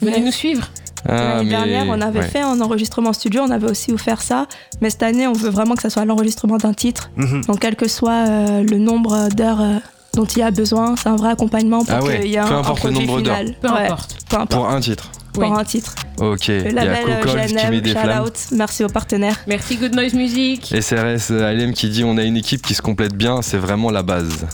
Venez nous suivre. Ah, L'année mais- dernière, on avait ouais. fait un enregistrement studio, on avait aussi offert ça. Mais cette année, on veut vraiment que ça soit l'enregistrement d'un titre. Mhm. Donc, quel que soit euh, le nombre d'heures euh, dont il y a besoin, c'est un vrai accompagnement pour Ah ouais, qu'il y ait peu un, un importe le nombre d'heures. final. Peu Ouais, importe. peu importe. Pour un titre. Pour Oui. un titre. Ok. Le Il y a label euh, des shout flammes. out, merci aux partenaires. Merci Good Noise Music. SRS ALM qui dit on a une équipe qui se complète bien, c'est vraiment la base.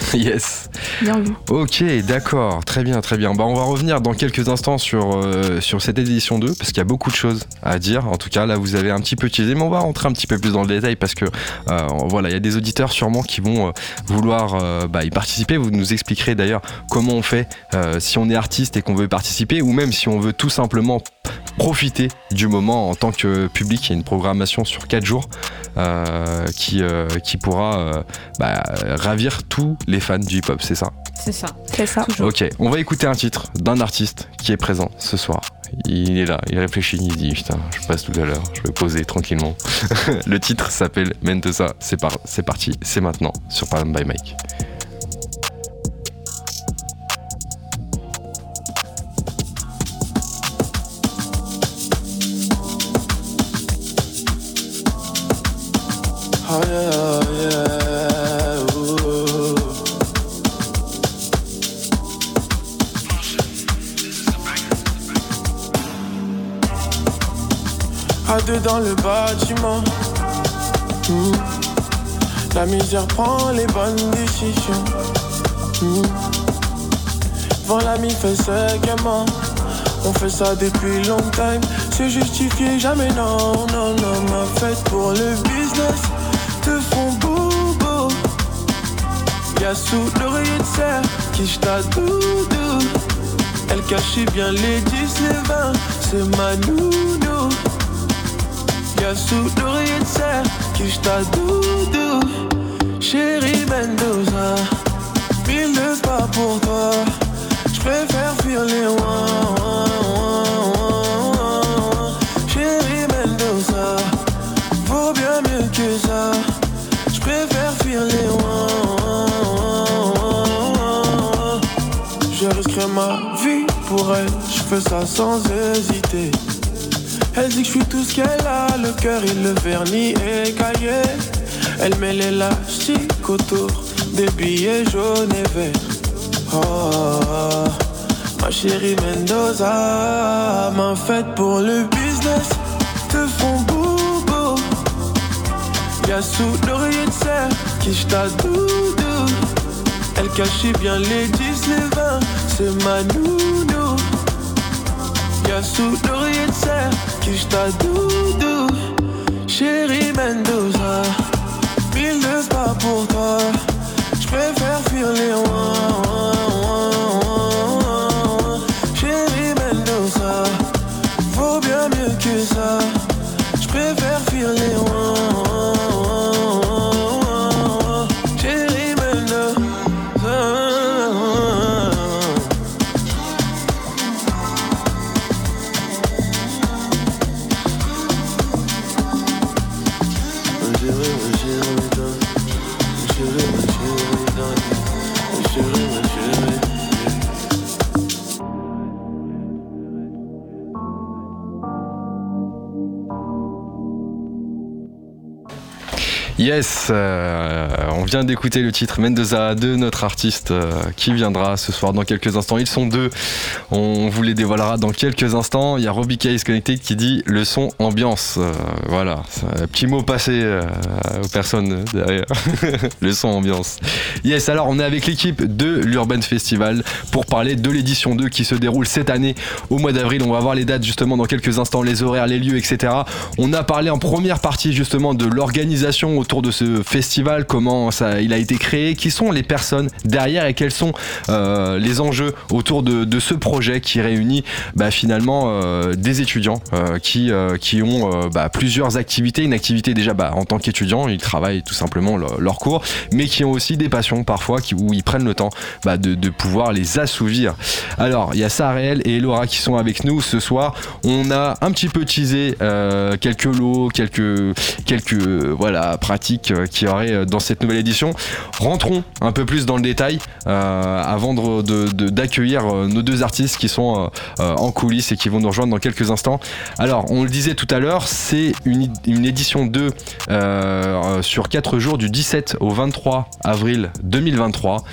[LAUGHS] yes. Bien vu. Ok, d'accord, très bien, très bien. Bah, on va revenir dans quelques instants sur, euh, sur cette édition 2, parce qu'il y a beaucoup de choses à dire. En tout cas, là, vous avez un petit peu teasé, mais on va rentrer un petit peu plus dans le détail, parce que euh, voilà, il y a des auditeurs sûrement qui vont euh, vouloir bah, y participer. Vous nous expliquerez d'ailleurs comment on fait si on est artiste et qu'on veut participer, ou même si on veut tout simplement profiter du moment en tant que public. Il y a une programmation sur 4 jours euh, qui, euh, qui pourra euh, bah, ravir tous les fans du hip-hop, c'est ça? C'est ça. C'est ça. Toujours. Ok, on va écouter un titre d'un artiste qui est présent ce soir. Il est là, il réfléchit, il dit putain, je passe tout à l'heure, je vais poser tranquillement. [LAUGHS] Le titre s'appelle Mentosa, c'est par, c'est parti, c'est maintenant sur Palm by Mike. Dans le bâtiment. La misère prend les bonnes décisions. Hmm. Devant l'ami fait gaiement. On fait ça depuis long time. C'est justifié, jamais non, non, non. Ma fête pour le business te font bobo. Y'a sous l'oreiller de serre qui jeta doudou. Elle cachait bien les 10, les 20, c'est ma nounou. Y'a sous l'oreiller de serre qui jeta doudou. Chérie Mendoza, mille de pas pour toi. J'préfère fuir les ouin, Ouin, ouin, ouin. Je risquerai ma vie pour elle, je fais ça sans hésiter. Elle dit que je suis tout ce qu'elle a, le cœur et le vernis écaillé. Elle met l'élastique autour des billets jaunes et verts. Oh, ma chérie Mendoza, ma fête pour le business, te font bobo. Y'a sous l'oreiller de serre qui jeta doudou. Elle cachait bien les 10, les 20, c'est ma nounou. Y'a sous l'oreiller de serre qui jeta doudou. Chérie Mendoza, mille de pas pour toi. J'préfère fuir les ouin. Chérie Mendoza, vaut bien mieux que ça. J'préfère fuir les ouin, Yes, euh, on vient d'écouter le titre Mendoza de notre artiste euh, qui viendra ce soir dans quelques instants. Ils sont deux, on vous les dévoilera dans quelques instants. Il y a Robbie Case Connected qui dit le son ambiance. Euh, voilà, petit mot passé euh, aux personnes derrière. [LAUGHS] le son ambiance. Yes, alors on est avec l'équipe de l'Urban Festival pour parler de l'édition 2 qui se déroule cette année au mois d'avril. On va voir les dates justement dans quelques instants, les horaires, les lieux, etc. On a parlé en première partie justement de l'organisation autour de ce festival, comment il a été créé, qui sont les personnes derrière et quels sont euh, les enjeux autour de, ce projet qui réunit bah, finalement euh, des étudiants euh, qui, qui ont bah, plusieurs activités. Une activité déjà bah, en tant qu'étudiant, ils travaillent tout simplement leur, cours, mais qui ont aussi des passions parfois qui, où ils prennent le temps de, pouvoir les assouvir. Alors, il y a Sarael et Laura qui sont avec nous ce soir. On a un petit peu teasé quelques lots, quelques, quelques voilà, pratiques aurait euh, dans cette nouvelle Rentrons un peu plus dans le détail euh, avant d'accueillir euh, nos deux artistes qui sont euh, en coulisses et qui vont nous rejoindre dans quelques instants. Alors, on le disait tout à l'heure, c'est une, édition 2 euh, sur 4 jours du 17 au 23 avril 2023.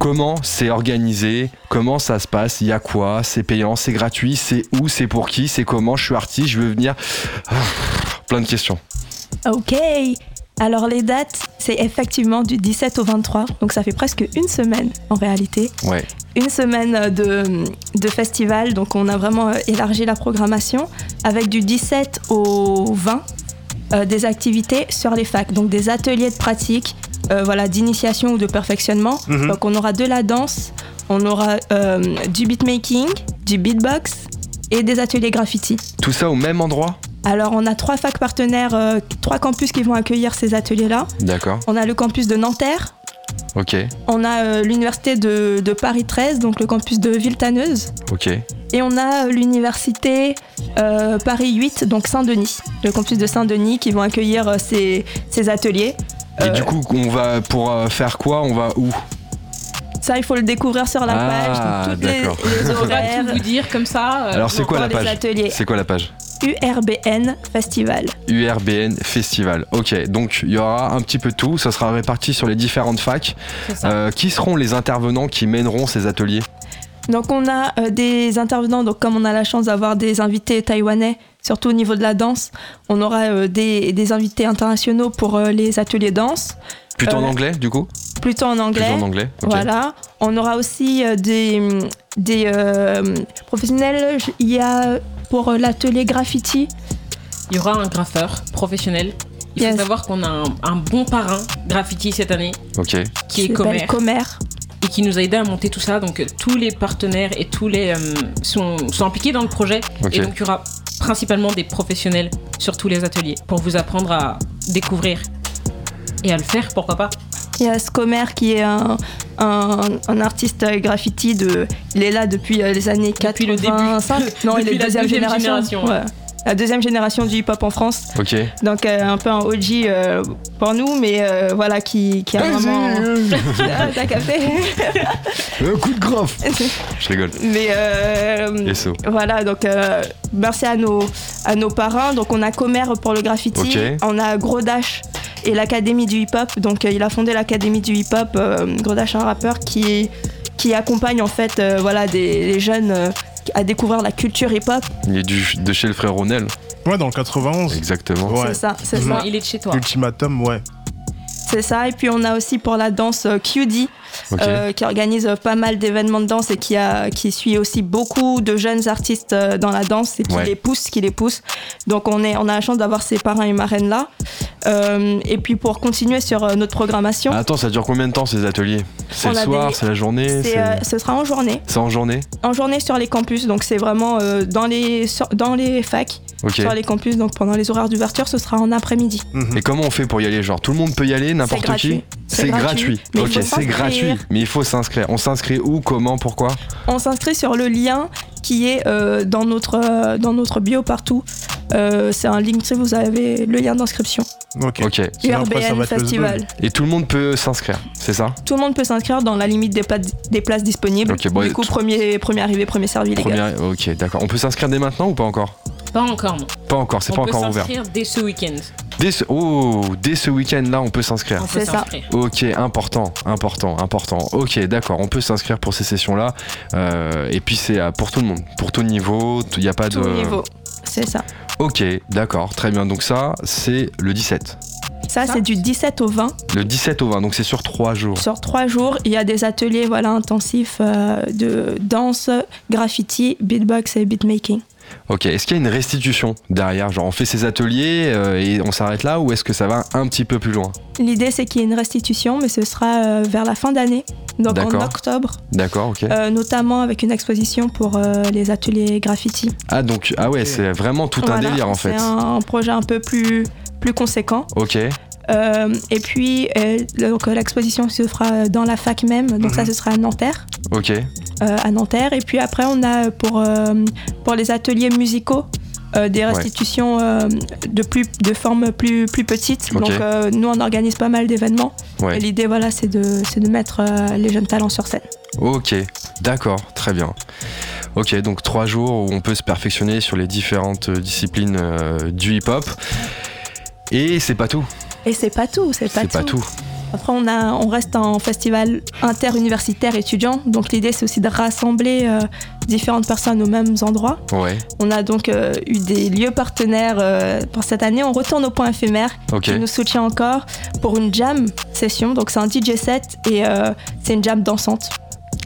Comment c'est organisé? Comment ça se passe? Il y a quoi? C'est payant? C'est gratuit? C'est où? C'est pour qui? C'est comment? Je suis artiste, je veux venir. Ah, plein de questions. Ok. Alors les dates, c'est effectivement du 17 au 23, donc ça fait presque une semaine en réalité. Ouais. Une semaine euh, de, de festival, donc on a vraiment euh, élargi la programmation avec du 17 au 20 euh, des activités sur les facs, donc des ateliers de pratique, euh, voilà, d'initiation ou de perfectionnement. Mhm. Donc on aura de la danse, on aura euh, du beatmaking, du beatbox et des ateliers graffiti. Tout ça au même endroit? Alors on a trois facs partenaires, euh, trois campus qui vont accueillir ces ateliers-là. D'accord. On a le campus de Nanterre, Ok. on a euh, l'université de, de Paris 13, donc le campus de Villetaneuse, Ok. et on a l'université euh, Paris 8, donc Saint-Denis, le campus de Saint-Denis qui vont accueillir euh, ces, ces ateliers. Et Euh, du coup, on va pour euh, faire quoi? On va où? Ça, il faut le découvrir sur la Ah, page, donc toutes les, d'accord. les [LAUGHS] On va horaires. tout vous dire comme ça. Alors, c'est quoi la page? C'est quoi la page? URBN Festival. URBN Festival. Ok, donc il y aura un petit peu de tout, ça sera réparti sur les différentes facs. Euh, qui seront les intervenants qui mèneront ces ateliers? Donc on a euh, des intervenants, donc comme on a la chance d'avoir des invités taïwanais, surtout au niveau de la danse, on aura euh, des, des invités internationaux pour euh, les ateliers danse, Plutôt en anglais du coup? plutôt en anglais. Plutôt en anglais. ok. Voilà. On aura aussi euh, des, des euh, professionnels. Il y a pour euh, l'atelier graffiti, Il y aura un graffeur professionnel. Il Yes. faut savoir qu'on a un, un bon parrain graffiti cette année Ok. qui est s'appelle Comer Comer. et qui nous a aidé à monter tout ça. Donc euh, tous les partenaires et tous les euh, sont, sont impliqués dans le projet. Et donc il y aura principalement des professionnels sur tous les ateliers pour vous apprendre à découvrir et à le faire, pourquoi pas. Il y a Scomer qui est un, un, un artiste graffiti. De, il est là depuis euh, les années Depuis le début. 85. Non, il est la deuxième, deuxième génération. génération, ouais. Ouais. La deuxième génération du hip-hop en France. Ok. Donc euh, un peu un OG euh, pour nous, mais euh, voilà, qui, qui a vraiment... [LAUGHS] Ah, T'as capté Un coup de graphe [LAUGHS] Je rigole. Mais euh, Et so. voilà, donc euh, merci à nos, à nos parrains. Donc on a Comer pour le graffiti, on a Gros Dash et l'Académie du hip-hop. Donc euh, il a fondé l'Académie du hip-hop. Euh, Gros Dash, un rappeur qui, qui accompagne en fait euh, voilà, des, les jeunes euh, à découvrir la culture hip-hop. Il est du, de chez le frère Ronel. Ouais, dans le 91. Exactement. Ouais. C'est ça, c'est Non, ça. il est de chez toi. Ultimatum, ouais. C'est ça. Et puis on a aussi pour la danse euh, QD. Euh, qui organise euh, pas mal d'événements de danse et qui, a, qui suit aussi beaucoup de jeunes artistes dans la danse et qui Ouais. les pousse, qui les pousse. Donc on, est, on a la chance d'avoir ces parrains et marraines là. Euh, et puis pour continuer sur notre programmation, Ah, Attends, ça dure combien de temps ces ateliers? C'est le soir, des- c'est la journée c'est, euh, ce sera en journée, c'est en journée? En journée sur les campus. Donc c'est vraiment dans, les, sur- dans les facs, Sur les campus. Donc pendant les horaires d'ouverture, ce sera en après-midi. Mhm. Et comment on fait pour y aller? Genre tout le monde peut y aller, n'importe qui? gratuit. C'est gratuit. Mais il Ok, faut c'est s'inscrire. gratuit. Mais il faut s'inscrire. On s'inscrit où Comment Pourquoi? On s'inscrit sur le lien qui est euh, dans, notre, euh, dans notre bio partout. Euh, c'est un link, vous avez le lien d'inscription. Ok. Ok. Sinon, après, ça URBN Festival. Et tout le monde peut s'inscrire, c'est ça? Tout le monde peut s'inscrire dans la limite des, pla- des places disponibles. Bon, du coup, tout- premier, premier arrivé, premier servi, les gars. Ok, d'accord. On peut s'inscrire dès maintenant ou pas encore? Pas encore, non. Pas encore, c'est On pas peut encore ouvert. s'inscrire dès ce week-end. Dès ce, oh, dès ce week-end-là, on peut s'inscrire. On peut C'est ça. s'inscrire. Ok, important, important, important. Ok, d'accord, on peut s'inscrire pour ces sessions-là. Euh, et puis c'est euh, pour tout le monde, pour tout niveau. Il n'y a pas Tout de. niveau. C'est ça. Ok, d'accord, très bien. Donc ça, c'est le 17. Ça, Ça c'est du 17 au 20. Le 17 au 20, donc c'est sur 3 jours. Sur trois jours, il y a des ateliers voilà, intensifs euh, de danse, graffiti, beatbox et beatmaking. Ok, est-ce qu'il y a une restitution derrière Genre on fait ces ateliers euh, et on s'arrête là ou est-ce que ça va un petit peu plus loin L'idée, c'est qu'il y ait une restitution, mais ce sera euh, vers la fin d'année, donc en octobre, D'accord, ok. euh, notamment avec une exposition pour euh, les ateliers graffiti. Ah donc, ah ouais, c'est vraiment tout un délire en fait. C'est un projet un peu plus, plus conséquent. Ok, et puis, euh, euh, l'exposition se fera dans la fac même, donc Mhm. ça, ce sera à Nanterre. ok, euh, à Nanterre. Et puis après, on a pour, euh, pour les ateliers musicaux euh, des restitutions euh, de, plus, de forme plus, plus petite. Ok. Donc euh, nous, on organise pas mal d'événements. ouais. Et l'idée, voilà, c'est de, c'est de mettre euh, les jeunes talents sur scène. Ok, d'accord, très bien. Ok, donc trois jours où on peut se perfectionner sur les différentes euh, disciplines euh, du hip-hop. Et c'est pas tout. Et c'est pas tout, c'est pas, C'est pas tout. Après, on, a, on reste en festival interuniversitaire étudiant. Donc l'idée, c'est aussi de rassembler euh, différentes personnes aux mêmes endroits. Ouais, On a donc euh, eu des lieux partenaires euh, pour cette année. On retourne au point éphémère ok. qui nous soutient encore pour une jam session. Donc c'est un DJ set et c'est une jam dansante.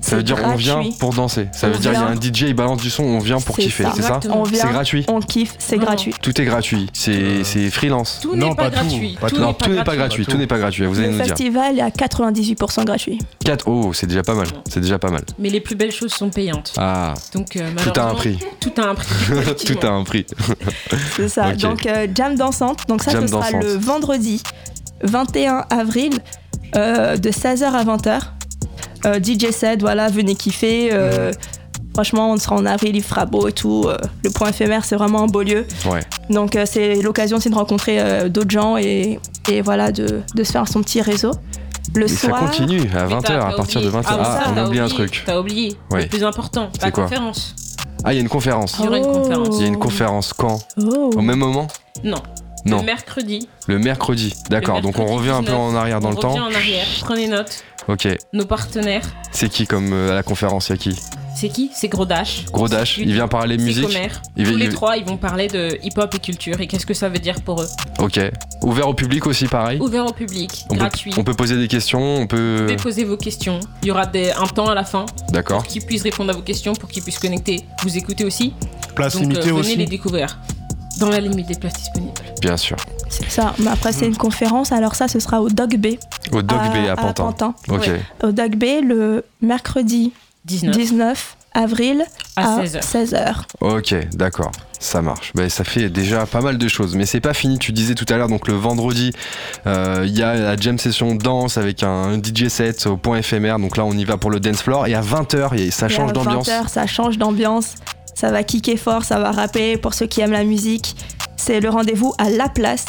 Ça veut dire on vient pour danser. Ça On veut dire il y a un. DJ, il balance du son, on vient pour kiffer, c'est ça C'est gratuit. on kiffe, c'est gratuit. Tout est gratuit. C'est c'est freelance. Tout Non, n'est pas, gratuit. pas tout. Non, tout n'est pas gratuit. Tout n'est pas gratuit. Vous allez Le nous dire. festival est à 98% gratuit. 4 Oh, c'est déjà pas mal. C'est déjà pas mal. Mais les plus belles choses sont payantes. Ah, Donc euh, tout a un prix. Tout a un prix. [LAUGHS] tout a un prix. [LAUGHS] C'est ça. Donc euh, jam dansante. Donc ça, Jam ce sera dansante. le vendredi 21 avril euh, de 16h à 20h. Euh, DJ set, voilà, venez kiffer. euh, Franchement, on sera en avril, il fera beau et tout. euh, le point éphémère, c'est vraiment un beau lieu. Ouais. Donc c'est l'occasion aussi de rencontrer d'autres gens et, et voilà, de, de se faire son petit réseau. Le Et ça soir, continue à Mais 20h, t'as- à partir de oublié- 20h. Ah, Ah, ça, on a oublié un truc. T'as oublié Oui. le plus important, C'est la quoi conférence. Ah, il y a une conférence. Il y aura une Oh. conférence. Il y a une conférence quand? Oh. Au même moment? Non. Non. Le mercredi. Le mercredi. D'accord, donc on revient un peu 19, en arrière dans on le temps. revient en arrière. Prenez note. Ok. Nos partenaires. C'est qui comme euh, à la conférence Il y a qui? C'est qui? C'est Gros Dash. Gros Dash, il vient parler musique. Comer. Il va- Tous il- les trois, ils vont parler de hip-hop et culture et qu'est-ce que ça veut dire pour eux? Ok. Ouvert au public aussi, pareil? Ouvert au public, On peut, gratuit. on peut poser des questions, on Vous peut. pouvez poser vos questions. Il y aura des, un temps à la fin D'accord. pour qu'ils puissent répondre à vos questions, pour qu'ils puissent connecter, vous écouter aussi. Place Donc euh, limitée venez aussi. les découvrir. Dans la limite des places disponibles. Bien sûr. C'est ça. Mais après, c'est une conférence. Alors ça, ce sera au Dog Bay. Au Dog Bay à Pantin. Ok. Ouais. Au Dog Bay, le mercredi 19 19 avril à à 16h. 16h. Ok, d'accord, ça marche. Ben, ça fait déjà pas mal de choses, mais c'est pas fini. Tu disais tout à l'heure, donc le vendredi, euh, il y a la jam session danse avec un DJ set au point éphémère. Donc là, on y va pour le dance floor. Et à 20h, ça change à d'ambiance. 20h, ça change d'ambiance. Ça va kicker fort, ça va rapper pour ceux qui aiment la musique. C'est le rendez-vous à La Place.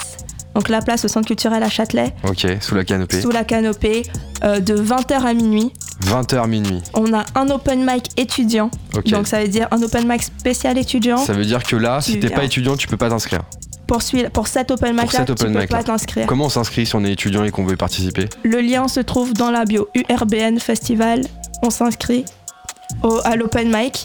Donc La Place au Centre culturel à Châtelet, Ok, sous la canopée. sous la canopée, euh, de 20h à minuit. 20h minuit. On a un open mic étudiant. Ok. Donc ça veut dire un open mic spécial étudiant. Ça veut dire que là, si Tu t'es pas étudiant, tu peux pas t'inscrire. Pour, pour cet open mic là, cet tu peux pas t'inscrire. Comment on s'inscrit si on est étudiant et qu'on veut participer? Le lien se trouve dans la bio URBN Festival. On s'inscrit au- à l'open mic.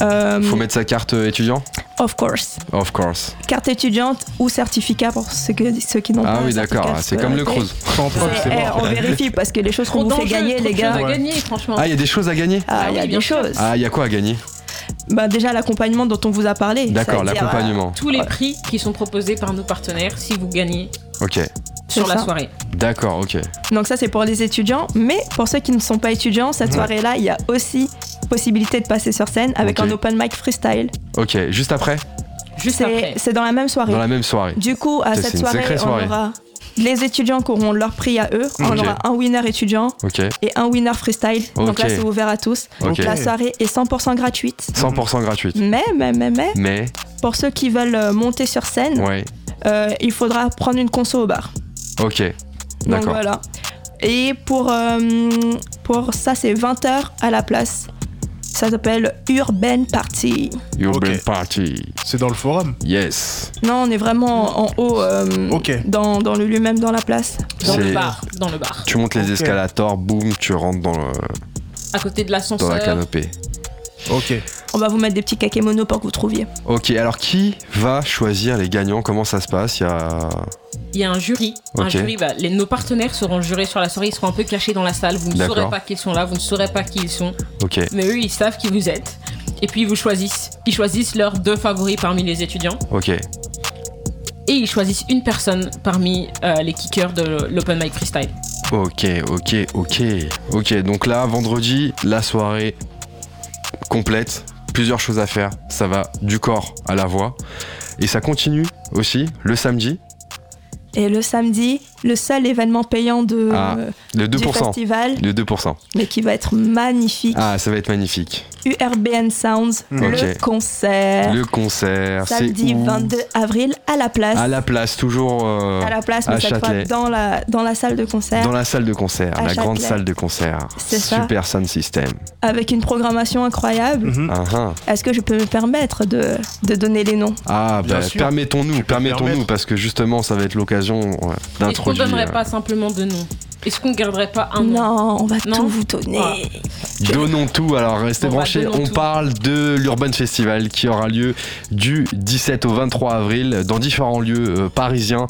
Euh, Faut mettre sa carte euh, étudiant Of course. Of course. Carte étudiante ou certificat pour ceux, que- ceux qui n'ont pas. Ah oui, d'accord, c'est comme le cruise. On vérifie parce que les choses qu'on vous fait gagner, les gars. à gagner, franchement. Ah, il y a des choses à gagner Ah, Ah il y a des choses. Ah, il y a quoi à gagner Bah, déjà, l'accompagnement dont on vous a parlé. D'accord, dire, l'accompagnement. Tous les prix qui sont proposés par nos partenaires si vous gagnez Ok, sur la ça. soirée. d'accord, ok. Donc, ça, c'est pour les étudiants. Mais pour ceux qui ne sont pas étudiants, cette Ouais. soirée-là, il y a aussi possibilité de passer sur scène avec un open mic freestyle. Ok, juste après Juste C'est après. c'est dans la même soirée. Dans la même soirée. Du coup, à cette soirée, on aura les étudiants qui auront leur prix à eux. On aura un winner étudiant Ok, et un winner freestyle. Donc Ok. là, c'est ouvert à tous. ok. La soirée est 100% gratuite. 100% gratuite. Mais, mais, mais, mais, Mais, pour ceux qui veulent euh, monter sur scène, ouais, euh, il faudra prendre une conso au bar. Ok. Donc D'accord. voilà. Et pour, euh, pour ça, c'est 20h à la place. ça s'appelle Urban Party. Urban. Party. C'est dans le forum. Yes. Non, on est vraiment en haut, euh, Ok. dans, dans le lieu même, dans la place. Dans le bar. Dans le bar. Tu montes les escalators, boum, tu rentres dans, le- À côté de dans la l'ascenseur. canopée. Ok. On va vous mettre des petits kakémonos pour que vous trouviez. Ok, alors qui va choisir les gagnants? Comment ça se passe? Il y a... Il y a un jury. Un Ok. jury bah, les, nos partenaires seront jurés sur la soirée. Ils seront un peu cachés dans la salle. Vous ne saurez pas qu'ils sont là. Vous ne saurez pas qui ils sont. Ok, Mais eux, ils savent qui vous êtes. Et puis, ils vous choisissent. Ils choisissent leurs deux favoris parmi les étudiants. ok. Et ils choisissent une personne parmi euh, les kickers de l'Open Mic Freestyle. Ok, ok, ok. Ok, donc là, vendredi, la soirée complète. Plusieurs choses à faire. Ça va du corps à la voix. Et ça continue aussi le samedi, Et le samedi, le seul événement payant de, Ah, euh, du 2%. festival, Le 2%. mais qui va être magnifique. Ah, ça va être magnifique. URBN Sounds, Ok. le concert. Le concert, c'est samedi où 22 avril à la place. À la place, toujours euh, À la place, mais à cette fois dans la, dans la salle de concert. dans la salle de concert, À la grande salle de concert. C'est ça. Super Sound System. Avec une programmation incroyable. Ah. Est-ce que je peux me permettre de, de donner les noms? Ah, Bien bah, sûr. permettons-nous, permettons-nous, parce que justement, ça va être l'occasion ouais, Est-ce qu'on donnerait pas simplement de noms? Est-ce qu'on garderait pas un nom? Non, on va Non. tout vous donner. Ah. Donnons tout, alors restez On branchés. On tout. parle de l'Urban Festival qui aura lieu du 17 au 23 avril dans différents lieux euh, parisiens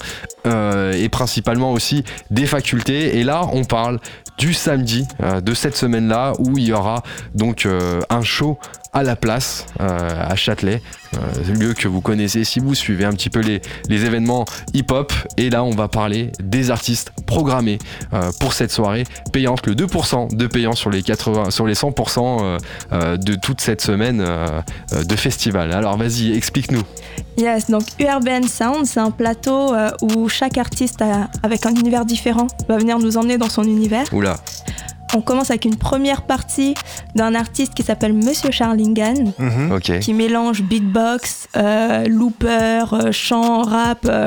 euh, et principalement aussi des facultés. Et là, on parle du samedi euh, de cette semaine-là où il y aura donc euh, un show à la place euh, à Châtelet, euh, lieu que vous connaissez si vous suivez un petit peu les, les événements hip-hop. Et là, on va parler des artistes programmés euh, pour cette soirée payante, le 2% de payant sur les 80, sur les 100% euh, euh, de toute cette semaine de festival. Alors vas-y, explique-nous. Yes, donc URBN Sound, c'est un plateau où chaque artiste avec un univers différent va venir nous emmener dans son univers. Oula, On commence avec une première partie d'un artiste qui s'appelle Monsieur Charlingan, Mhm. qui mélange beatbox, euh, looper, euh, chant, rap. euh,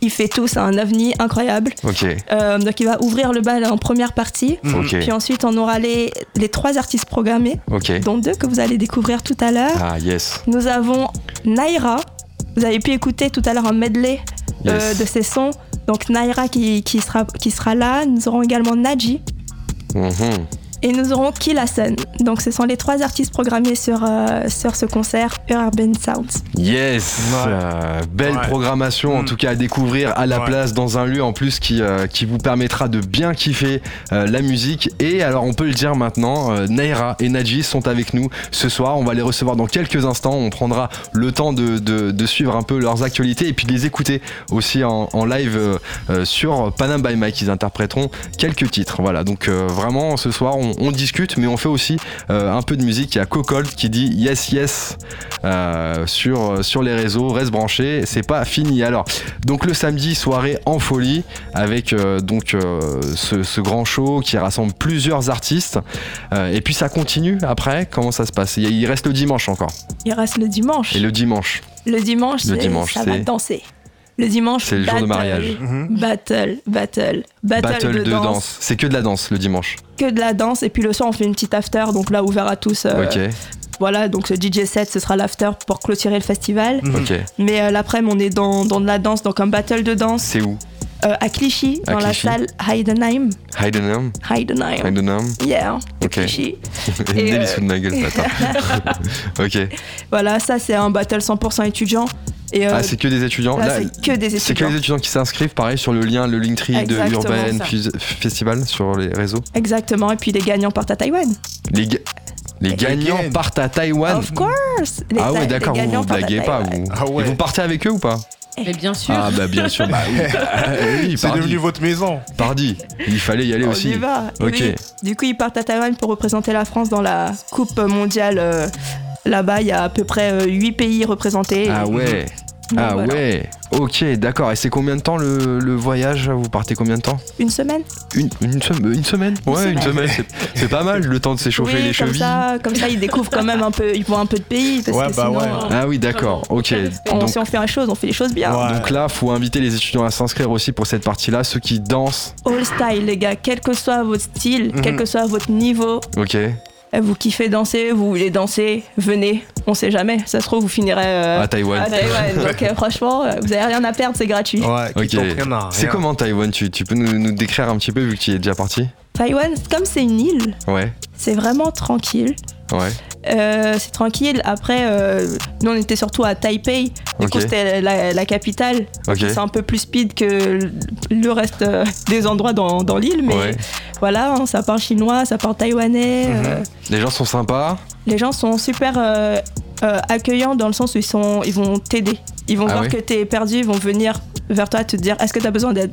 il fait tout, c'est un ovni incroyable. Euh, donc il va ouvrir le bal en première partie. Mhm. Puis ensuite, on aura les, les trois artistes programmés, dont deux que vous allez découvrir tout à l'heure. Ah yes, Nous avons Naira. Vous avez pu écouter tout à l'heure un medley euh, yes. de ses sons. Donc Naira qui, qui sera, qui sera là. Nous aurons également Naji. Mm-hmm. Et nous aurons Killason. Donc ce sont les trois artistes programmés sur, euh, sur ce concert Urban Sounds. Yes, Ouais. Euh, belle Ouais. programmation en Mm. tout cas à découvrir à la Ouais. place dans un lieu en plus qui, euh, qui vous permettra de bien kiffer euh, la musique. Et alors on peut le dire maintenant, euh, Naira et Nadji sont avec nous ce soir. On va les recevoir dans quelques instants. On prendra le temps de, de- de suivre un peu leurs actualités et puis de les écouter aussi en, en live euh, euh, sur Panam by Mike. Ils interpréteront quelques titres. Voilà, donc euh, vraiment ce soir on, on discute mais on fait aussi euh, un peu de musique. Il y a Cocold qui dit yes yes euh, sur, sur les réseaux, reste branché, c'est pas fini. Alors, donc le samedi, soirée en folie avec euh, donc euh, ce, ce grand show qui rassemble plusieurs artistes. Euh, et puis ça continue après, comment ça se passe? Il, reste le dimanche encore. Il reste le dimanche. Et le dimanche, Le dimanche, Le c'est- dimanche, ça va danser. Le dimanche, C'est le jour de battle, mariage. Mhm. Battle, battle, battle, battle de, danse. C'est que de la danse le dimanche. Que de la danse. Et puis le soir, on fait une petite after. Donc là, ouvert à tous. euh, ok, Voilà, donc ce DJ set, ce sera l'after pour clôturer le festival. Mhm. ok. Mais euh, l'après-midi, on est dans, dans de la danse, donc un battle de danse C'est où euh, à Clichy, À dans Clichy. la salle Heidenheim. Heidenheim Heidenheim. Heidenheim Yeah, de Ok. Clichy. [LAUGHS] Délice euh, de ma gueule, ce matin. [LAUGHS] ok. Voilà, ça, c'est un battle 100% étudiant. Et, euh, Ah, c'est que des étudiants là, Là, c'est que des C'est que étudiants. les étudiants qui s'inscrivent, pareil, sur le lien, le Linktree de Exactement Urban ça. Fus- Festival sur les réseaux. Exactement. Et puis les gagnants partent à Taïwan. Les, ga- les gagnants Again. partent à Taïwan. Of course. Les ah ouais, d'accord, vous vous blaguez pas. Vous. Ah ouais. Et vous partez avec eux ou pas Mais bien sûr. Ah bah bien sûr, bah oui. [LAUGHS] oui C'est devenu votre maison. pardi. Il fallait y aller On aussi. y va. Ok. oui. Du coup, ils partent à Taïwan pour représenter la France dans la Coupe mondiale. Euh, Là-bas, il y a à peu près 8 pays représentés. Ah ouais. Donc, Ah voilà. ouais. Ok, d'accord. Et c'est combien de temps le, le voyage? Vous partez combien de temps? Une semaine une, une semaine? Ouais, une semaine. semaine. c'est- pas mal le temps de s'échauffer oui, les comme chevilles. ça, comme ça, ils découvrent quand même un peu, ils voient un peu de pays. Parce Ouais, que bah sinon, ouais. euh, Ah oui, d'accord. Ok. on- Donc, si on fait les choses, on fait les choses bien. Ouais. donc là, faut inviter les étudiants à s'inscrire aussi pour cette partie-là. Ceux qui dansent. All style, les gars, quel que soit votre style, Mhm. quel que soit votre niveau, Ok. Vous kiffez danser, vous voulez danser, venez. On sait jamais. Ça se trouve, vous finirez euh, À Taïwan. à Taïwan. [LAUGHS] Donc euh, franchement, euh, vous avez rien à perdre, c'est gratuit. Ouais, C'est comment Taïwan tu, tu peux nous, nous décrire un petit peu vu que tu y es déjà parti? Taïwan, comme c'est une île, Ouais, c'est vraiment tranquille. ouais. Euh, c'est tranquille. Après, euh, nous on était surtout à Taipei. Du coup, c'était la, la capitale. C'est un peu plus speed que le reste euh, des endroits dans, dans l'île, mais Ouais. voilà, hein, ça parle chinois, ça parle taïwanais. Mhm. euh, Les gens sont sympas. les gens sont super accueillants dans le sens où ils, sont, ils vont t'aider. Ils vont Ah voir ouais que t'es perdu, ils vont venir vers toi te dire est-ce que t'as besoin d'aide?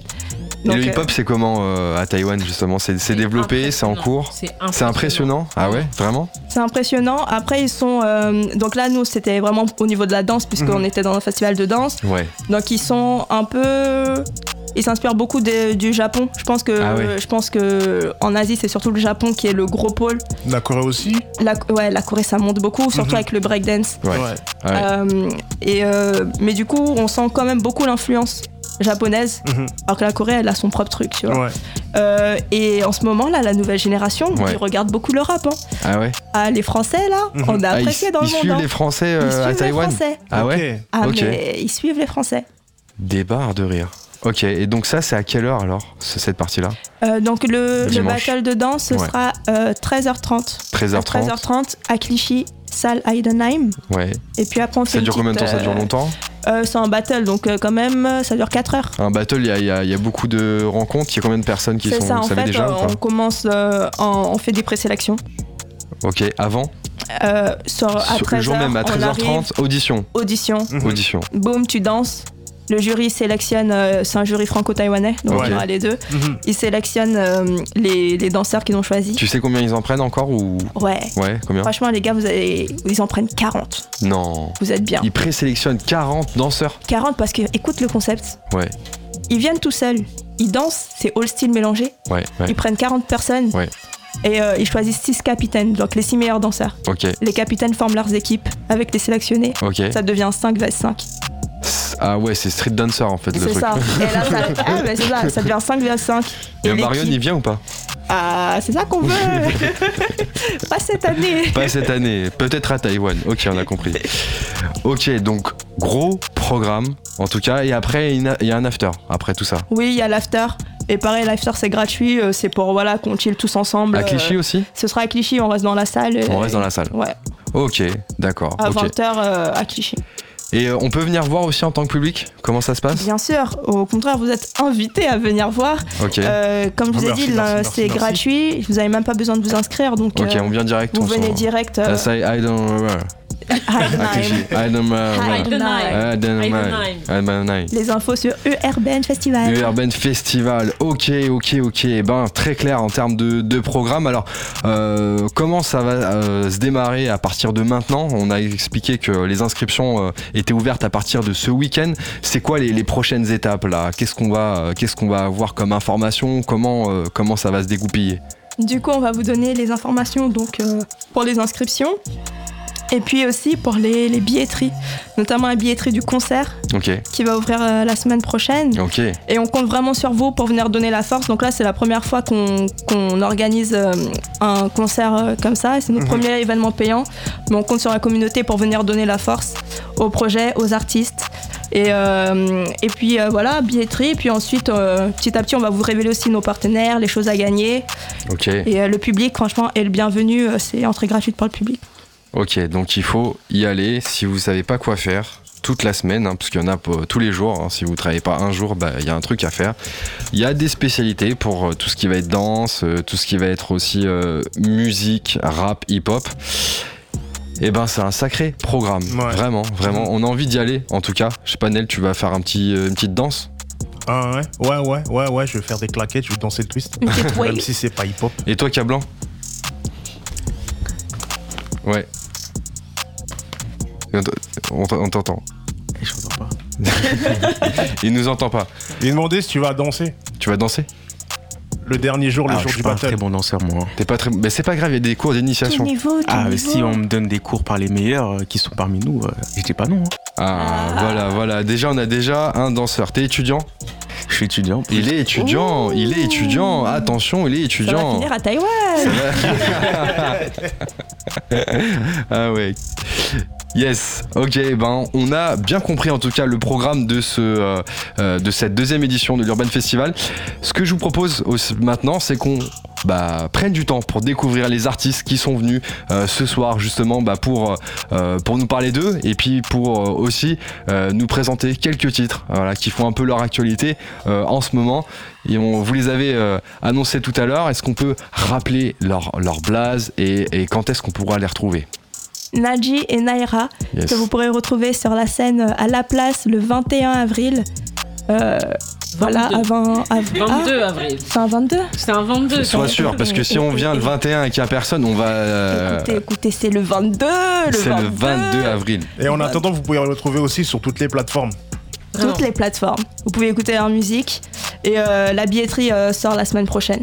Et le euh, hip-hop, c'est comment euh, à Taïwan justement? C'est c'est développé, c'est en cours? C'est C'est impressionnant Ah ouais, vraiment? C'est impressionnant. Après, ils sont. euh, donc là, nous, c'était vraiment au niveau de la danse, puisqu'on Mhm. était dans un festival de danse. Ouais. Donc, ils sont un peu. Ils s'inspirent beaucoup de- du Japon. Je pense que, Ah ouais. je pense que en Asie, c'est surtout le Japon qui est le gros pôle. La Corée aussi? La, ouais, la Corée, ça monte beaucoup, surtout Mhm. avec le breakdance. Ouais. Ouais. Euh, et euh, mais du coup, on sent quand même beaucoup l'influence japonaise, Mhm. alors que la Corée, elle a son propre truc, tu vois. Ouais. Euh, et en ce moment, là, la nouvelle génération, Ouais. ils regardent beaucoup le rap. hein. Ah ouais Ah, les Français, là, Mhm. on a Ah, ils, apprécié dans ils le monde. suivent hein. les Français euh, Ils suivent à les Taïwan Français. Ah ouais. Ah, Ok. mais ils suivent les Français. Des barres de rire. Ok, et donc ça, c'est à quelle heure alors, ce- cette partie-là? Euh, donc, le, le battle de danse, ce Ouais. sera euh, 13h30. 13h30 À 13h30 à Clichy, salle Heidenheim. Ouais. Et puis après, on fait Ça dure combien de temps? Ça dure euh, longtemps? Euh, C'est un battle, donc euh, quand même, euh, ça dure 4 heures. Un battle, il y a, il y a- il y a beaucoup de rencontres. Il y a combien de personnes qui sont ça, Vous en savez fait, déjà on commence, en- on fait des présélections. Ok, avant sur, à Sur- 13h, Le jour même, à on arrive, 13h30, audition. audition. Audition. boum, tu danses. Le jury sélectionne, euh, c'est un jury franco-taïwanais, donc il y aura les deux. Mhm. Il sélectionne euh, les, les danseurs qu'ils ont choisis. Tu sais combien ils en prennent encore ou? Ouais. Ouais, combien? Franchement, les gars, vous avez, ils en prennent 40. Non. Vous êtes bien. Ils présélectionnent 40 danseurs. 40 parce que, écoute le concept. Ouais, Ils viennent tout seuls. Ils dansent, c'est all style mélangé. ouais, ouais. Ils prennent 40 personnes. Ouais. Et euh, ils choisissent 6 capitaines, donc les 6 meilleurs danseurs. Ok, Les capitaines forment leurs équipes avec les sélectionnés. ok. Ça devient 5 vs 5. Ah ouais, c'est Street Dancer en fait le C'est ça. Et là, ça, [LAUGHS] ah, bah, c'est ça, ça devient 5 vs 5. Et Et Marion, il vient ou pas? Ah, c'est ça qu'on veut [LAUGHS] Pas cette année Pas cette année, peut-être à Taïwan. Ok, on a compris. Ok, donc gros programme en tout cas. Et après, il y a- un after après tout ça. Oui, il y a l'after. Et pareil, l'after, c'est gratuit. euh, C'est pour voilà, qu'on chill tous ensemble. À Clichy Euh, aussi? Ce sera à Clichy, on reste dans la salle. On reste dans la salle. Ouais, Ok, d'accord. à ok. 20h à Clichy. Et euh, on peut venir voir aussi en tant que public Comment ça se passe? Bien sûr, au contraire, vous êtes invités à venir voir. Euh, comme je vous ai dit, c'est gratuit. Vous n'avez même pas besoin de vous inscrire. Donc, Ok, euh, on vient direct. vous on venez direct. I don't. Heidenheim. Heidenheim. Heidenheim. Les infos sur Urban Festival. Urban Festival, ok, ok, ok. Eh Ben très clair en termes de, de programme. Alors, euh, comment ça va euh, se démarrer à partir de maintenant? On a expliqué que les inscriptions euh, étaient ouvertes à partir de ce week-end. C'est quoi les, les prochaines étapes là? Qu'est-ce qu'on va, euh, qu'est-ce qu'on va avoir comme information? Comment, euh, comment ça va se dégoupiller? Du coup, on va vous donner les informations donc, euh, pour les inscriptions. Et puis aussi pour les, les billetteries, notamment la billetterie du concert qui va ouvrir euh, la semaine prochaine. ok, Et on compte vraiment sur vous pour venir donner la force. Donc là, c'est la première fois qu'on qu'on organise euh, un concert euh, comme ça. Et C'est notre Mhm. premier événement payant. Mais on compte sur la communauté pour venir donner la force au projet, aux artistes. Et, euh, et puis euh, voilà, billetterie. Puis ensuite, euh, petit à petit, on va vous révéler aussi nos partenaires, les choses à gagner. ok, Et euh, le public, franchement, est le bienvenu. C'est entrée gratuite pour le public. Ok. Donc il faut y aller. Si vous savez pas quoi faire. Toute la semaine, hein, parce qu'il y en a pour tous les jours. hein. Si vous travaillez pas un jour, bah, il y a un truc à faire. Il y a des spécialités pour euh, tout ce qui va être danse, euh, tout ce qui va être aussi euh, musique, rap, hip-hop. Et ben c'est un sacré programme, Ouais. vraiment, vraiment. On a envie d'y aller, en tout cas. Je sais pas, Nel, tu vas faire un petit, euh, une petite danse? Ah ouais, ouais, ouais, ouais, ouais, je vais faire des claquettes, je vais danser le twist. [LAUGHS] Même si c'est pas hip-hop. Et toi, Cablan? Ouais. On t'entend. Je comprends pas. [LAUGHS] Il nous entend pas. Il m'a demandé si tu vas danser Tu vas danser le dernier jour, le Ah, je jour suis du pas un battle. très bon danseur, moi. T'es pas très. Mais c'est pas grave, il y a des cours d'initiation. niveau, Ah, mais si on me donne des cours par les meilleurs euh, qui sont parmi nous, euh, je dis pas non. hein. Ah, voilà, voilà. Déjà, on a déjà un danseur. T'es étudiant Je suis étudiant. Il est étudiant, il est étudiant. Attention, il est Ça va étudiant. finir à Taïwan. [LAUGHS] ah ouais. Yes, ok, ben on a bien compris en tout cas le programme de, ce, euh, euh, de cette deuxième édition de l'Urban Festival. Ce que je vous propose aussi maintenant, c'est qu'on bah, prenne du temps pour découvrir les artistes qui sont venus euh, ce soir justement bah, pour, euh, pour nous parler d'eux et puis pour euh, aussi euh, nous présenter quelques titres voilà, qui font un peu leur actualité en ce moment. Et on vous les avait annoncés tout à l'heure. Est-ce qu'on peut rappeler leur, leur blaze et, et quand est-ce qu'on pourra les retrouver? Naji et Naira, Yes. que vous pourrez retrouver sur la scène à La Place le 21 avril. Euh, voilà, 22. avant. av- 22 avril. Ah, c'est un 22 C'est un 22. Sois sûr, parce que si on vient le 21 et qu'il n'y a personne, on va. euh, Écoutez, écoutez, c'est le 22 le c'est 22, le 22 avril. Et en attendant, vous pouvez le retrouver aussi sur toutes les plateformes. Toutes les plateformes. Vous pouvez écouter leur musique. Et euh, la billetterie euh, sort la semaine prochaine.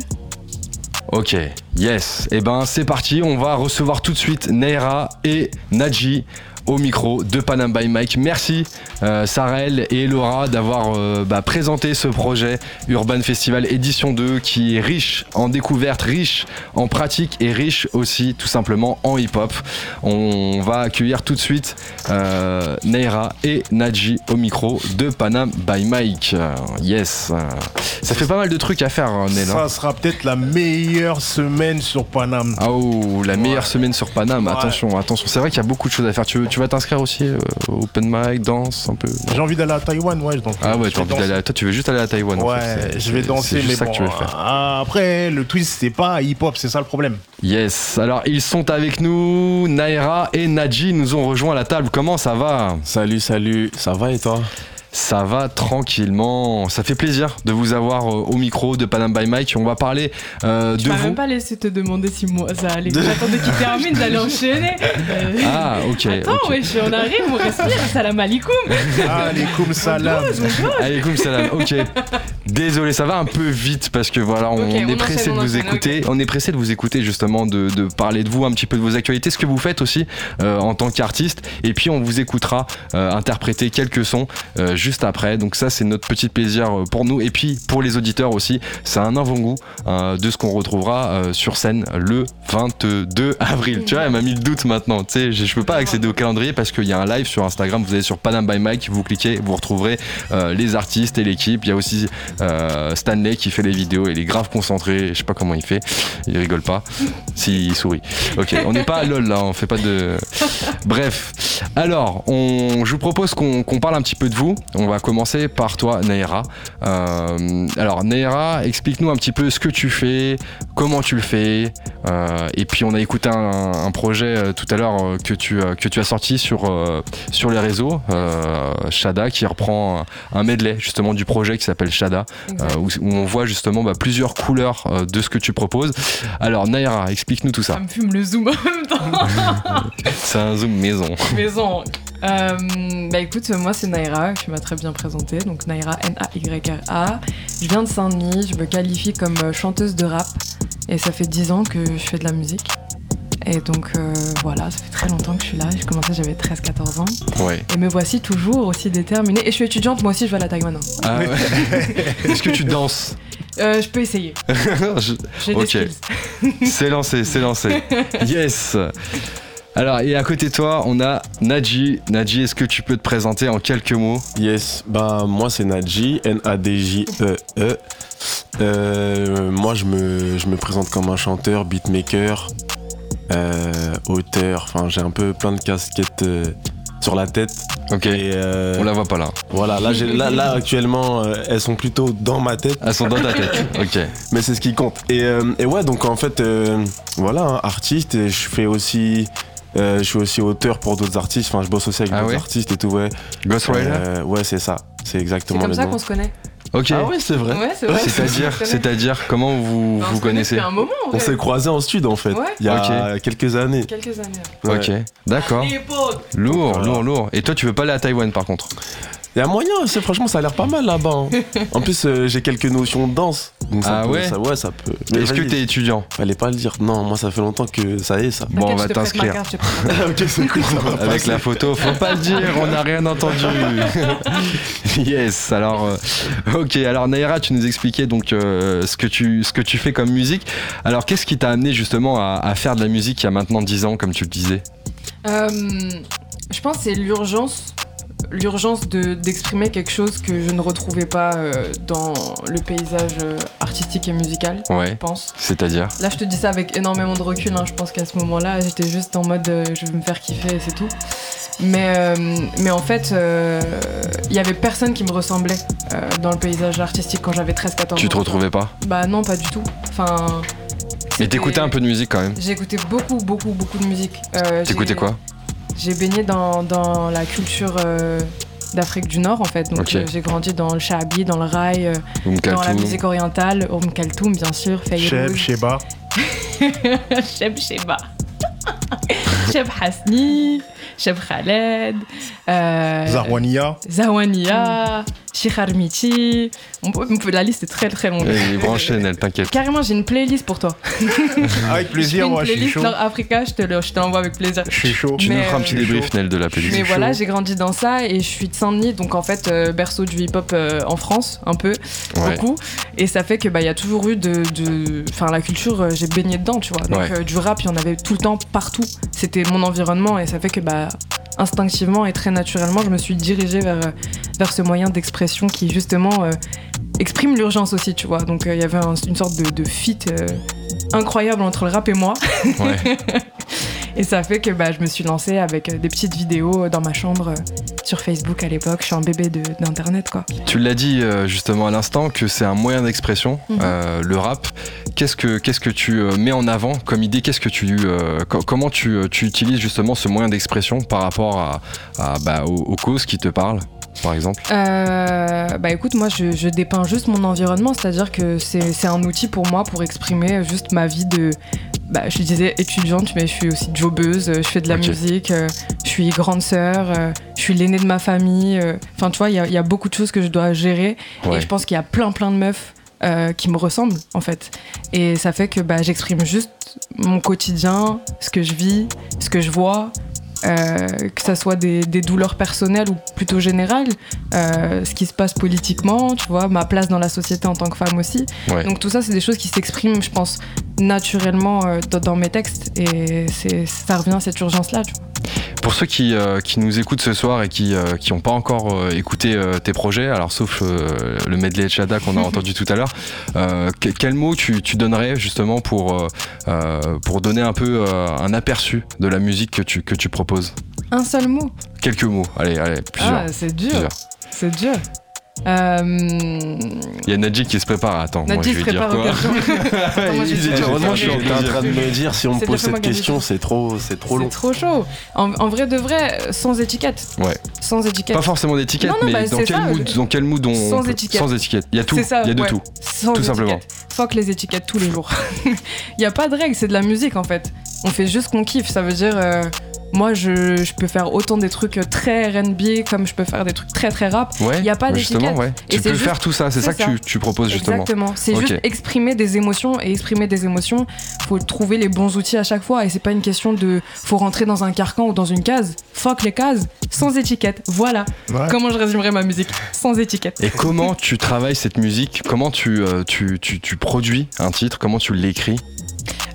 Ok, yes. Et ben c'est parti, on va recevoir tout de suite Neira et Nadji au micro de Panam by Mike. Merci euh, Sarel et Laura d'avoir euh, bah, présenté ce projet Urban Festival édition 2 qui est riche en découvertes, riche en pratiques et riche aussi tout simplement en hip-hop. On va accueillir tout de suite euh, Neira et Nadji au micro de Panam by Mike. Yes. Ça fait pas mal de trucs à faire, Nel. hein. Ça sera peut-être la meilleure semaine sur Paname. Ah oh, la meilleure Ouais. semaine sur. Ouais. Attention, attention. C'est vrai qu'il y a beaucoup de choses à faire. Tu, veux- tu vas t'inscrire aussi euh, au open mic, danse un peu. J'ai envie d'aller à Taïwan, ouais. Donc, Ah ouais, tu envie d'aller. à- Toi, tu veux juste aller à Taïwan. en Ouais, fait. Je vais danser, mais ça bon. que tu veux faire. ah, Après, le twist, c'est pas hip-hop, c'est ça le problème. Yes. Alors, ils sont avec nous. Naira et Nadji nous ont rejoint à la table. Comment ça va? Salut, salut, ça va et toi? Ça va tranquillement. Ça fait plaisir de vous avoir euh, au micro de Panam by Mike. On va parler euh, Tu de m'as vous. même pas laissé te demander si moi ça allait. J'attendais qu'il termine d'aller enchaîner. Euh, [LAUGHS] Ah, ok. Attends, ok. wesh, on arrive, on respire, salam alaikum. [LAUGHS] Allez, comme salam. Allez, comme salam. Ok. Désolé, ça va un peu vite parce que voilà, on est pressé de vous écouter. On est pressé de vous écouter justement, de, de parler de vous, un petit peu de vos actualités, ce que vous faites aussi euh, en tant qu'artiste. Et puis on vous écoutera euh, interpréter quelques sons euh, juste après. Donc ça, c'est notre petit plaisir euh, pour nous et puis pour les auditeurs aussi. C'est un avant-goût de ce qu'on retrouvera euh, sur scène le 22 avril. Tu vois, elle m'a mis le doute maintenant. Tu sais, je je peux pas accéder au calendrier parce qu'il y a un live sur Instagram. Vous allez sur Panam by Mike, vous cliquez, vous retrouverez euh, les artistes et l'équipe. Il y a aussi euh, Stanley qui fait les vidéos. Il est grave concentré. Je sais pas comment il fait. Il rigole pas. [LAUGHS] S'il sourit. Ok, on n'est pas à LOL là. On fait pas de. [LAUGHS] Bref. Alors, on, je vous propose qu'on parle un petit peu de vous. On va commencer par toi, Naira. Euh, alors, Naira, explique-nous un petit peu ce que tu fais, comment tu le fais. Euh, et puis, on a écouté un, un projet euh, tout à l'heure que, tu, que tu as sorti sur, euh, sur les réseaux, euh, Shada, qui reprend un medley justement du projet qui s'appelle Shada, où, où on voit justement bah, plusieurs couleurs euh, de ce que tu proposes. Alors, Naira, explique-nous tout Ça ça. me fume le zoom en même temps. [LAUGHS] C'est un zoom maison. [LAUGHS] Maison. Euh, bah écoute, moi c'est Naira, tu m'as très bien présenté. Donc Naira, N-A-Y-R-A. Je viens de Saint-Denis, je me qualifie comme euh, chanteuse de rap. Et ça fait 10 ans que je fais de la musique. Et donc euh, voilà, ça fait très longtemps que je suis là. J'ai commencé, j'avais 13-14 ans. Ouais. Et me voici toujours aussi déterminée. Et je suis étudiante, moi aussi je vais à la Taïwan. hein. Ah ouais. [LAUGHS] Est-ce que tu danses? Euh, je peux essayer. [LAUGHS] Je- J'ai Ok. C'est lancé, c'est lancé. [LAUGHS] Yes Alors, et à côté de toi, on a Nadji. Nadji, est-ce que tu peux te présenter en quelques mots? Yes, bah moi c'est Nadji, N-A-D-J-E-E. Euh, moi je me, je me présente comme un chanteur, beatmaker, auteur, enfin j'ai un peu plein de casquettes euh, sur la tête. Ok, Et euh, on la voit pas là. voilà, là, j'ai- là, là actuellement euh, elles sont plutôt dans ma tête, Elles sont dans ta tête. [LAUGHS] Ok. mais c'est ce qui compte. Et, euh, et ouais, donc en fait, euh, voilà, hein, artiste, et je fais aussi. euh, je suis aussi auteur pour d'autres artistes, enfin je bosse aussi avec Ah d'autres ouais artistes et tout, ouais. Ghostwriter Euh, ouais, c'est ça, c'est C'est exactement comme le ça qu'on se connaît. Ok. Ah ouais, c'est vrai. Ouais, c'est vrai. C'est-à-dire, c'est-à-dire, comment vous Bah, vous connaît connaissez un moment. en On s'est croisés en stud en fait, Ouais. il y a quelques années. Quelques années. Ouais. Ok, d'accord. Lourd, lourd, lourd. Et toi, tu veux pas aller à Taïwan par contre? Et y a moyen, c'est- franchement, ça a l'air pas mal là-bas. hein. [LAUGHS] En plus, euh, j'ai quelques notions de danse. Donc ça Ah peut- ouais ça, ouais, ça peut. Mais Est-ce que t'es étudiant Fallait pas le dire. Non, moi, ça fait longtemps que ça y est, ça. Bon, on va t'inscrire. [LAUGHS] ok, c'est cool, ça va avec passer. la photo. Faut pas le dire, on n'a rien entendu. [LAUGHS] yes. Alors, euh, ok. Alors Naira, tu nous expliquais donc euh, ce que tu ce que tu fais comme musique. Alors, qu'est-ce qui t'a amené justement à, à faire de la musique il y a maintenant 10 ans, comme tu le disais? Euh, je pense que c'est l'urgence, l'urgence de- d'exprimer quelque chose que je ne retrouvais pas euh, dans le paysage euh, artistique et musical, je pense. C'est-à-dire Là, je te dis ça avec énormément de recul. hein. Je pense qu'à ce moment-là, j'étais juste en mode euh, je veux me faire kiffer et c'est tout. Mais, euh, mais en fait, il y avait personne qui me ressemblait dans le paysage artistique quand j'avais 13-14 ans. Tu te retrouvais pas Bah non, pas du tout. Enfin. Mais t'écoutais un peu de musique quand même. J'écoutais beaucoup, beaucoup, beaucoup de musique. T'écoutais quoi? J'ai baigné dans, dans la culture euh, d'Afrique du Nord en fait. Donc euh, j'ai grandi dans le shabi, dans le rail, euh, dans la musique orientale, Oum Kaltoum bien sûr, Cheb, Sheba. [LAUGHS] Cheb Sheba, [LAUGHS] Cheb Hasni, Cheb Khaled, euh, Zarwania. Zawania, Sheikh Armiti. On peut- on peut- la liste est très très longue. Elle est branchée, Nel, t'inquiète. Carrément, j'ai une playlist pour toi. [LAUGHS] Avec plaisir, moi, je suis playlist chaud. Nord Africa, je te l'envoie avec plaisir. Je suis chaud. Tu nous feras un euh, petit suis débrief. Nel, de la playlist. Mais voilà, j'ai grandi dans ça et je suis de Saint-Denis, donc en fait euh, berceau du hip-hop euh, en France, un peu, Ouais. beaucoup. Et ça fait que bah il y a toujours eu de, de- enfin la culture, euh, j'ai baigné dedans, tu vois. Donc Ouais. euh, du rap, il y en avait tout le temps, partout. C'était mon environnement et ça fait que bah instinctivement et très naturellement, je me suis dirigée vers euh, vers ce moyen d'expression qui justement euh, exprime l'urgence aussi, tu vois. Donc euh, il y avait un- une sorte de, de fit euh, incroyable entre le rap et moi. Ouais. [LAUGHS] Et ça fait que bah, je me suis lancée avec des petites vidéos dans ma chambre sur Facebook à l'époque. Je suis un bébé d'internet quoi. Tu l'as dit justement à l'instant que c'est un moyen d'expression, Mhm. le rap. Qu'est-ce que qu'est-ce que tu mets en avant comme idée? Qu'est-ce que tu co- comment tu, tu utilises justement ce moyen d'expression par rapport à, à, bah, aux, aux causes qui te parlent, par exemple Euh, bah écoute, moi je, je dépeins juste mon environnement, c'est-à-dire que c'est un outil pour moi pour exprimer juste ma vie de. Bah, je disais étudiante, mais je suis aussi jobbeuse, euh, je fais de la musique, euh, je suis grande sœur, euh, je suis l'aînée de ma famille. Enfin, tu vois, il y, a- il y a beaucoup de choses que je dois gérer. Ouais. Et je pense qu'il y a plein plein de meufs euh, qui me ressemblent en fait. Et ça fait que bah, j'exprime juste mon quotidien, ce que je vis, ce que je vois. Euh, que ça soit des, des douleurs personnelles ou plutôt générales, euh, ce qui se passe politiquement, tu vois, ma place dans la société en tant que femme aussi. Ouais. Donc tout ça, c'est des choses qui s'expriment, je pense, naturellement euh, dans, dans mes textes et c'est ça revient à cette urgence-là. tu vois. Pour ceux qui, euh, qui nous écoutent ce soir et qui n'ont pas encore euh, écouté euh, tes projets, alors sauf euh, le medley de Chada qu'on a [LAUGHS] entendu tout à l'heure, euh, que- quel mot tu, tu donnerais justement pour, euh, euh, pour donner un peu euh, un aperçu de la musique que tu, que tu proposes? Un seul mot? Quelques mots, allez, allez, plusieurs. Ah, c'est dur. C'est dur. Euh, Il y a Nadji qui se prépare, attends, moi Nadji je se vais dire prépare quoi. [LAUGHS] Attends, moi, je vais dire- heureusement, je suis en train de me dire si on me pose cette moi question, c'est trop, c'est trop long. C'est trop chaud. En, en vrai de vrai, sans étiquette. Ouais. Sans étiquette. Pas forcément d'étiquette, mais bah, dans, quel ça, mood, dans quel mood on. Sans peut- étiquette. Sans étiquette. Il y a tout. Ça, Il y a de ouais. tout. Sans Tout étiquette. simplement. Fuck les étiquettes tous les jours. [LAUGHS] Il n'y a pas de règle, c'est de la musique en fait. On fait juste qu'on kiffe. Ça veut dire, euh, moi je, je peux faire autant des trucs très RB comme je peux faire des trucs très très rap. Ouais. Il y a pas d'étiquette. ouais. Et Tu peux juste- faire tout ça, c'est ça que tu, tu proposes justement. Exactement. C'est juste exprimer des émotions et exprimer des émotions. Faut trouver les bons outils à chaque fois et c'est pas une question de faut rentrer dans un carcan ou dans une case. Fuck les cases, sans étiquette. Voilà. Ouais. Comment je résumerai ma musique Sans étiquette? Et comment tu travailles cette musique? Comment tu, euh, tu, tu, tu produis un titre? Comment tu l'écris?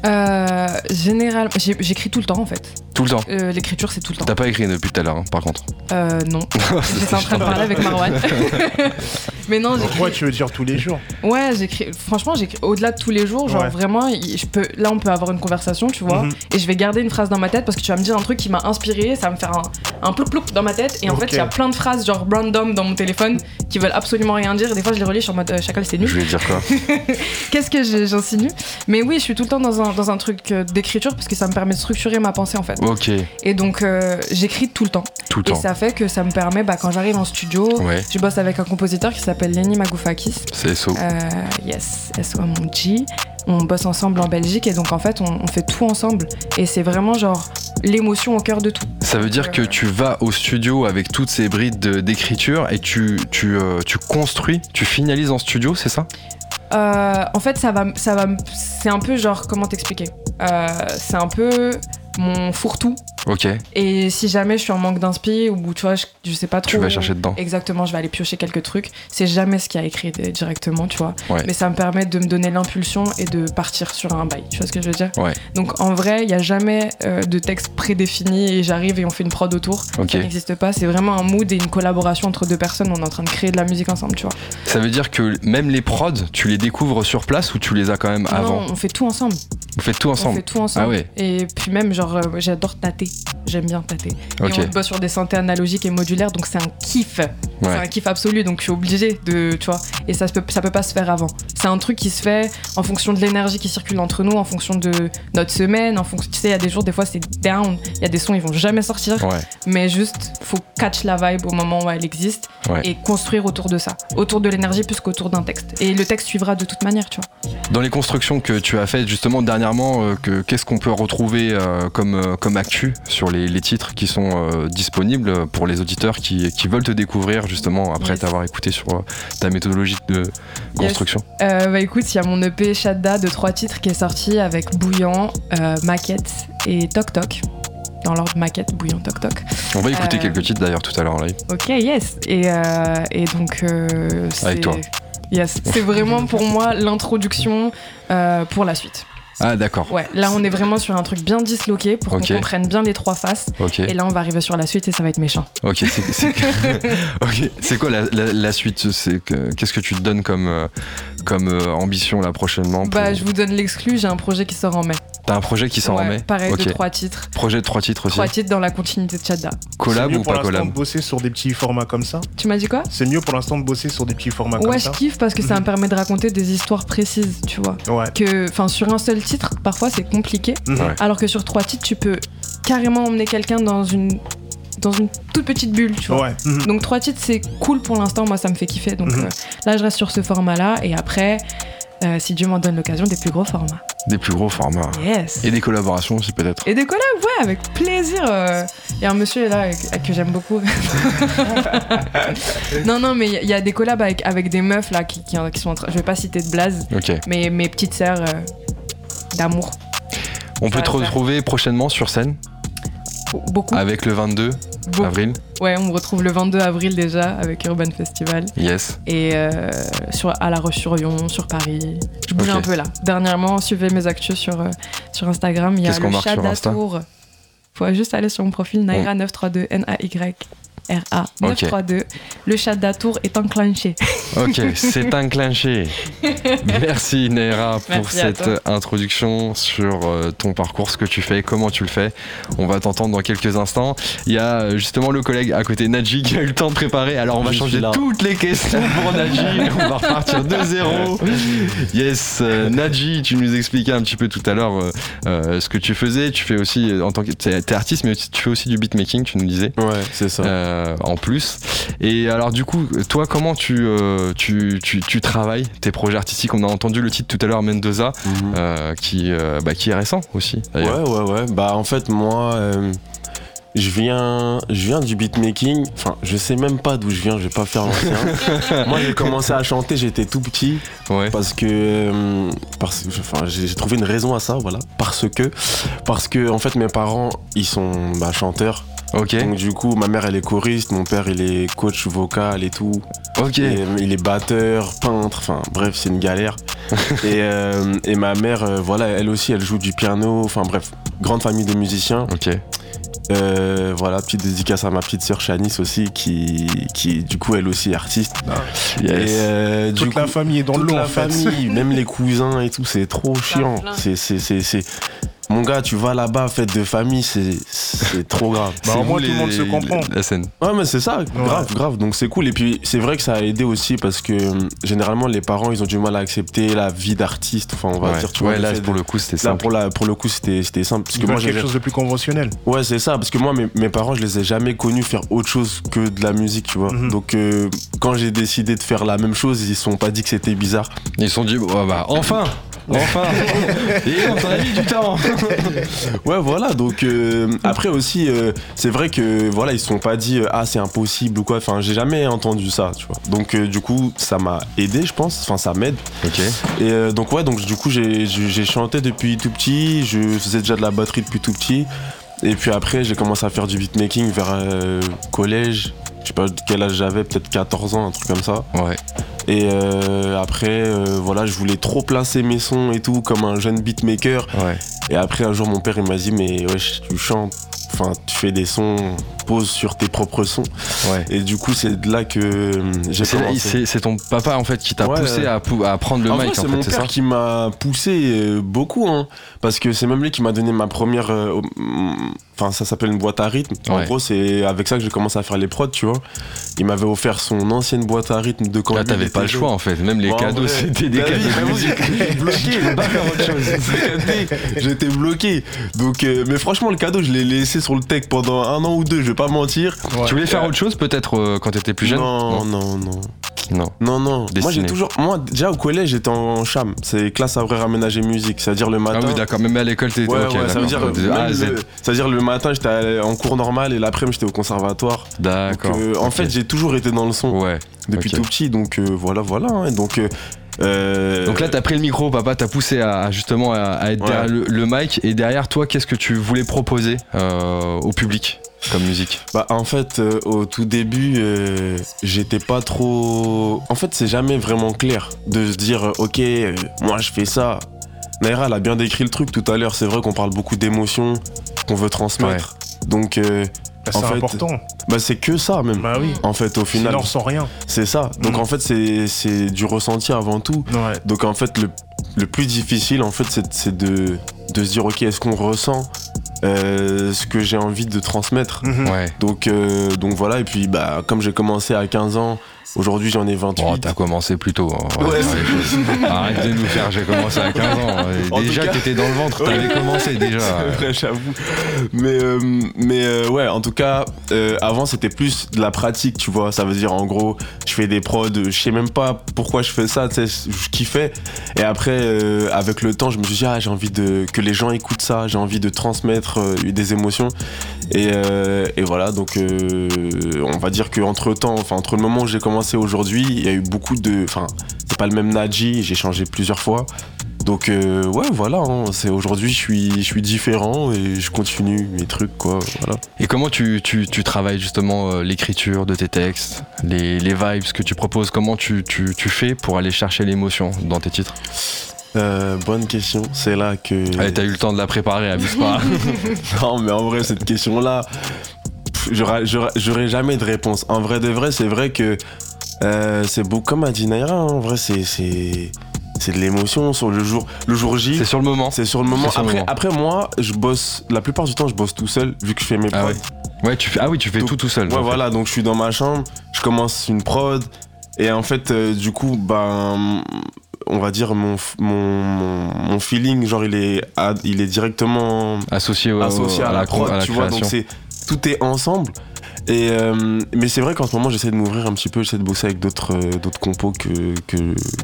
Euh, général, j'ai- j'écris tout le temps en fait. Tout le temps Euh, L'écriture c'est tout le temps. T'as pas écrit depuis tout à l'heure, hein, par contre. Euh, non. [LAUGHS] J'étais en train de parler avec Marwan. [LAUGHS] Mais non, j'écris. Pourquoi tu veux dire tous les jours Ouais, j'écris. Franchement, j'écris au-delà de tous les jours. Genre Ouais. vraiment, je peux. Là, on peut avoir une conversation, tu vois. Mhm. Et je vais garder une phrase dans ma tête parce que tu vas me dire un truc qui m'a inspiré. Ça va me faire un, un ploup ploup dans ma tête. Et en fait, il y a plein de phrases genre random dans mon téléphone qui veulent absolument rien dire. Et des fois, je les relis, je suis en mode euh, chacal, c'est nul. Je vais dire quoi [LAUGHS] Qu'est-ce que j'insinue? Mais oui, je suis tout le temps dans un, dans un truc euh, d'écriture parce que ça me permet de structurer ma pensée en fait. Ok, Et donc, euh, j'écis tout le temps. tout le Et temps. ça fait que ça me permet, bah, quand j'arrive en studio, Ouais, je bosse avec un compositeur qui s'appelle Lenny Magoufakis. c'est SO. Euh, yes, SO à mon G. On bosse ensemble en Belgique et donc en fait on, on fait tout ensemble et c'est vraiment genre l'émotion au cœur de tout. Ça veut dire que tu vas au studio avec toutes ces brides de- d'écriture et tu, tu, euh, tu construis, tu finalises en studio, c'est ça? Euh, en fait, ça va, ça va, c'est un peu genre comment t'expliquer? Euh, c'est un peu mon fourre-tout. Ok. Et si jamais je suis en manque d'inspi ou tu vois, je, je sais pas trop. Tu vas chercher dedans. Exactement, je vais aller piocher quelques trucs. C'est jamais ce qu'il y a écrit directement, tu vois. Ouais. Mais ça me permet de me donner l'impulsion et de partir sur un bail. Tu vois ce que je veux dire? Ouais. Donc en vrai, il y a jamais euh, de texte prédéfini et j'arrive et on fait une prod autour. Ok. Ça n'existe pas. C'est vraiment un mood et une collaboration entre deux personnes. On est en train de créer de la musique ensemble, tu vois. Ça veut dire que même les prods, tu les découvres sur place ou tu les as quand même avant? Non, on fait tout ensemble. Vous faites tout ensemble? On fait tout ensemble. Ah ouais. Et puis même, genre, euh, j'adore tâter. J'aime bien tâter. Ok. Et on bosse sur des synthés analogiques et modulaires, donc c'est un kiff. C'est un kiff absolu, donc je suis obligée de, tu vois. Et ça, peut, ça peut pas se faire avant. C'est un truc qui se fait en fonction de l'énergie qui circule entre nous, en fonction de notre semaine, en fonction. Tu sais, il y a des jours, des fois, c'est down. Il y a des sons, ils vont jamais sortir. Ouais. Mais juste, faut catch la vibe au moment où elle existe Ouais. et construire autour de ça, autour de l'énergie plus qu'autour d'un texte. Et le texte suivra de toute manière, tu vois. Dans les constructions que tu as faites justement dernièrement, euh, que- qu'est-ce qu'on peut retrouver euh, comme, euh, comme actu? Sur les, les titres qui sont euh, disponibles pour les auditeurs qui, qui veulent te découvrir justement après Yes. t'avoir écouté sur euh, ta méthodologie de construction Euh, bah écoute, il y a mon EP Shadda de trois titres qui est sorti avec Bouillant, Maquette et Toc Toc. Dans l'ordre Maquette, Bouillant, Toc Toc. On va écouter Euh, quelques titres d'ailleurs tout à l'heure en live. Ok, yes. Et, euh, et donc, euh, c'est. Avec toi. Yes, c'est [LAUGHS] vraiment pour moi l'introduction pour la suite. Ah d'accord. Ouais, là on est vraiment sur un truc bien disloqué pour qu'on comprenne bien les trois faces. Et là on va arriver sur la suite et ça va être méchant. Ok, c'est [LAUGHS] quoi la, la- la suite? Qu'est-ce que tu te donnes comme, euh, comme euh, ambition là prochainement pour- Bah, je vous donne l'exclu, j'ai un projet qui sort en mai. T'as un projet qui s'en Ouais, remet Pareil, Ok. de trois titres. Projet de trois titres aussi Trois titres dans la continuité de Chadda. Collab C'est mieux ou pour pas l'instant collab de bosser sur des petits formats comme ça Tu m'as dit quoi C'est mieux pour l'instant de bosser sur des petits formats Ouais, comme je ça kiffe parce que ça Mhm. me permet de raconter des histoires précises, tu vois. Ouais. Que, enfin, sur un seul titre, parfois c'est compliqué, Mhm. Ouais. alors que sur trois titres, tu peux carrément emmener quelqu'un dans une dans une toute petite bulle, tu vois. Ouais. Mhm. Donc trois titres, c'est cool pour l'instant, moi ça me fait kiffer. Donc Mhm. euh, là, je reste sur ce format-là, et après, euh, si Dieu m'en donne l'occasion, des plus gros formats. Des plus gros formats. Yes. Et des collaborations aussi peut-être. Et des collabs, ouais, avec plaisir. euh. Il y a un monsieur là que j'aime beaucoup. [LAUGHS] non, non, mais il y a- des collabs avec, avec des meufs là qui, qui, qui sont en train. Je vais pas citer de blaze, Ok. mais mes petites sœurs euh, d'amour. On peut te faire. retrouver prochainement sur scène Beaucoup. avec le 22 beaucoup. avril. Ouais, on me retrouve le 22 avril déjà avec Urban Festival. Yes. Et euh, sur, à La Roche-sur-Yon, sur Paris. Je bouge un peu là. Dernièrement, suivez mes actus sur, euh, sur Instagram. Il y a le chat. Faut juste aller sur mon profil Naira932, N-A-Y. R-A 932. Le chat d'Atour est enclenché. Ok, c'est [LAUGHS] enclenché. Merci Naira pour Merci cette introduction sur euh, ton parcours, ce que tu fais, comment tu le fais. On va t'entendre dans quelques instants. Il y a euh, justement le collègue à côté, Nadji, qui a eu le temps de préparer. Alors on va Je changer toutes les questions pour Nadji. on va repartir de zéro. Yes, euh, Nadji, tu nous expliquais un petit peu tout à l'heure euh, euh, ce que tu faisais. Tu fais aussi, en tant que. T'es t'es artiste, mais tu fais aussi du beatmaking, tu nous disais. Ouais, c'est ça. Euh, en plus. Et alors du coup, toi, comment tu, euh, tu, tu, tu travailles tes projets artistiques? On a entendu le titre tout à l'heure, Mendoza, Mhm. euh, qui, euh, bah, qui est récent aussi. Ouais, ouais, ouais. Bah, en fait, moi, euh, je viens, je viens du beatmaking. Enfin, je sais même pas d'où je viens, je vais pas faire l'ancien. [LAUGHS] moi, j'ai commencé à chanter, j'étais tout petit. Ouais. Parce que. euh, parce, enfin, j'ai j'ai trouvé une raison à ça, voilà. Parce que. Parce que, en fait, mes parents, ils sont bah, chanteurs. Ok. Donc, du coup, ma mère, elle est choriste, mon père, il est coach vocal et tout. Ok. Et, euh, il est batteur, peintre, enfin bref, c'est une galère. [LAUGHS] et, euh, et ma mère, euh, voilà, elle aussi, elle joue du piano, enfin bref, grande famille de musiciens. Ok. Euh, voilà, petite dédicace à ma petite sœur Shanice aussi, qui, qui du coup, elle aussi est artiste. Yes. Et euh, du Toute la coup, famille est dans toute le lot la en fait. famille, même les cousins et tout, c'est trop chiant. c'est- Mon gars, tu vas là-bas, fête de famille, c'est, c'est trop grave. Bah, au moins, tout le monde se comprend. La scène. Ouais, mais c'est ça, grave, grave. Donc c'est cool. Et puis c'est vrai que ça a aidé aussi parce que euh, généralement les parents ils ont du mal à accepter la vie d'artiste. Enfin, on va Ouais, dire, tu vois. Ouais, le là, pour le coup, c'était Là, simple. pour, la, pour le coup, c'était, c'était simple. Parce que moi, quelque chose de plus conventionnel. Ouais, c'est ça. Parce que moi, mes, mes parents, je les ai jamais connus faire autre chose que de la musique, tu vois. Mhm. Donc, euh, quand j'ai décidé de faire la même chose, ils se sont pas dit que c'était bizarre. Ils se sont dit, oh, bah, enfin Enfin [LAUGHS] Et on t'en a mis du temps Ouais, voilà. Donc euh, après aussi, euh, c'est vrai que voilà, ils se sont pas dit euh, ah c'est impossible ou quoi. Enfin, j'ai jamais entendu ça, tu vois. Donc euh, du coup, ça m'a aidé, je pense. Enfin, ça m'aide. Ok. Et donc ouais, donc du coup, j'ai chanté depuis tout petit. Je faisais déjà de la batterie depuis tout petit. Et puis après, j'ai commencé à faire du beatmaking vers collège. Je sais pas quel âge j'avais, peut-être 14 ans, un truc comme ça. Ouais. Et euh, après, euh, voilà, je voulais trop placer mes sons et tout comme un jeune beatmaker. Ouais. Et après, un jour, mon père, il m'a dit, mais wesh, tu chantes, enfin, tu fais des sons, pose sur tes propres sons. Ouais. Et du coup, c'est de là que euh, j'ai commencé. c'est- ton papa en fait qui t'a Ouais, poussé ouais. à, pou- à prendre le en mic c'est en mon fait, c'est père ça qui m'a poussé beaucoup, hein, parce que c'est même lui qui m'a donné ma première. euh, Enfin, ça s'appelle une boîte à rythme. En gros, c'est avec ça que j'ai commencé à faire les prods, tu vois. Il m'avait offert son ancienne boîte à rythme de quand Là t'avais pas le choix en fait, même les Bon, cadeaux c'était des cadeaux. J'étais bloqué, [LAUGHS] pas faire autre chose. [LAUGHS] J'étais bloqué. Donc, euh, mais franchement, le cadeau, je l'ai laissé sur le tech pendant un an ou deux, je vais pas mentir. Tu voulais faire autre chose peut-être euh, quand t'étais plus jeune? Non, non, non. Non. Non, non. Moi, Dessiné. j'ai toujours. Moi, déjà au collège, j'étais en cham. C'est classe à vrai aménager musique. C'est-à-dire le matin. Ah oui d'accord, même à l'école t'étais Ouais, ok ouais, ça veut dire, Z. le, ça veut dire le matin j'étais en cours normal et l'après-midi j'étais au conservatoire. D'accord. Donc, euh, en fait j'ai toujours été dans le son Ouais. depuis tout petit donc euh, voilà voilà. hein. donc euh, euh, Donc là, t'as pris le micro, papa, t'as poussé à, justement à, à être Ouais. derrière le, le mic. Et derrière toi, qu'est-ce que tu voulais proposer euh, au public comme musique? Bah en fait euh, au tout début j'étais pas trop en fait c'est jamais vraiment clair de se dire OK moi je fais ça. Naira elle a bien décrit le truc tout à l'heure, c'est vrai qu'on parle beaucoup d'émotions qu'on veut transmettre. Donc euh, Bah, c'est important. bah c'est que ça même. Bah oui. En fait au final Sinon, on ressent rien. c'est ça. Donc Mm. en fait c'est c'est du ressenti avant tout. Ouais. Donc en fait le, le plus difficile en fait c'est de de se dire OK est-ce qu'on ressent euh, ce que j'ai envie de transmettre? Mhm. Ouais. donc, euh, donc voilà, et puis bah, comme j'ai commencé à 15 ans, aujourd'hui j'en ai 28. Oh, t'as commencé plus tôt. hein. Ouais, Ouais, ouais. Arrête de nous faire, j'ai commencé à 15 ans. En déjà t'étais dans le ventre, t'avais commencé déjà. [LAUGHS] C'est vrai, j'avoue. Mais, euh, mais euh, ouais, en tout cas, euh, avant c'était plus de la pratique, tu vois. Ça veut dire en gros, je fais des prods, je sais même pas pourquoi je fais ça, tu sais, je kiffais. Et après, avec le temps, je me suis dit, ah, j'ai envie de, que les gens écoutent ça, j'ai envie de transmettre des émotions. Et, euh, et voilà, donc euh, on va dire qu'entre temps, enfin, entre le moment où j'ai commencé aujourd'hui, il y a eu beaucoup de. Enfin, c'est pas le même Naji, j'ai changé plusieurs fois. Donc euh, ouais voilà, hein, c'est aujourd'hui je suis je suis différent et je continue mes trucs quoi, voilà. Et comment tu, tu, tu travailles justement l'écriture de tes textes, les, les vibes que tu proposes, comment tu, tu fais pour aller chercher l'émotion dans tes titres? Euh, bonne question, c'est là que Allez, t'as eu le temps de la préparer, abuse pas. [LAUGHS] non mais en vrai cette question là, j'aurais jamais de réponse. En vrai de vrai, c'est vrai que euh, c'est beau comme a dit Naira, hein, en vrai c'est c'est de l'émotion sur le jour le jour J. C'est sur le moment. C'est sur le moment. Le Après, moment. après moi, je bosse. La plupart du temps, je bosse tout seul, vu que je fais mes Ah prods. ouais. Ouais, tu fais, ah oui, tu fais Donc, tout tout seul. Ouais, fait. voilà, donc je suis dans ma chambre, je commence une prod, et en fait, euh, du coup, ben, on va dire, mon, mon, mon, mon feeling, genre, il est, il est directement Associé, au- associé à, la con- prod, à la tu vois, donc c'est, tout est ensemble. Et euh, mais c'est vrai qu'en ce moment j'essaie de m'ouvrir un petit peu, j'essaie de bosser avec d'autres euh, d'autres compos que, que,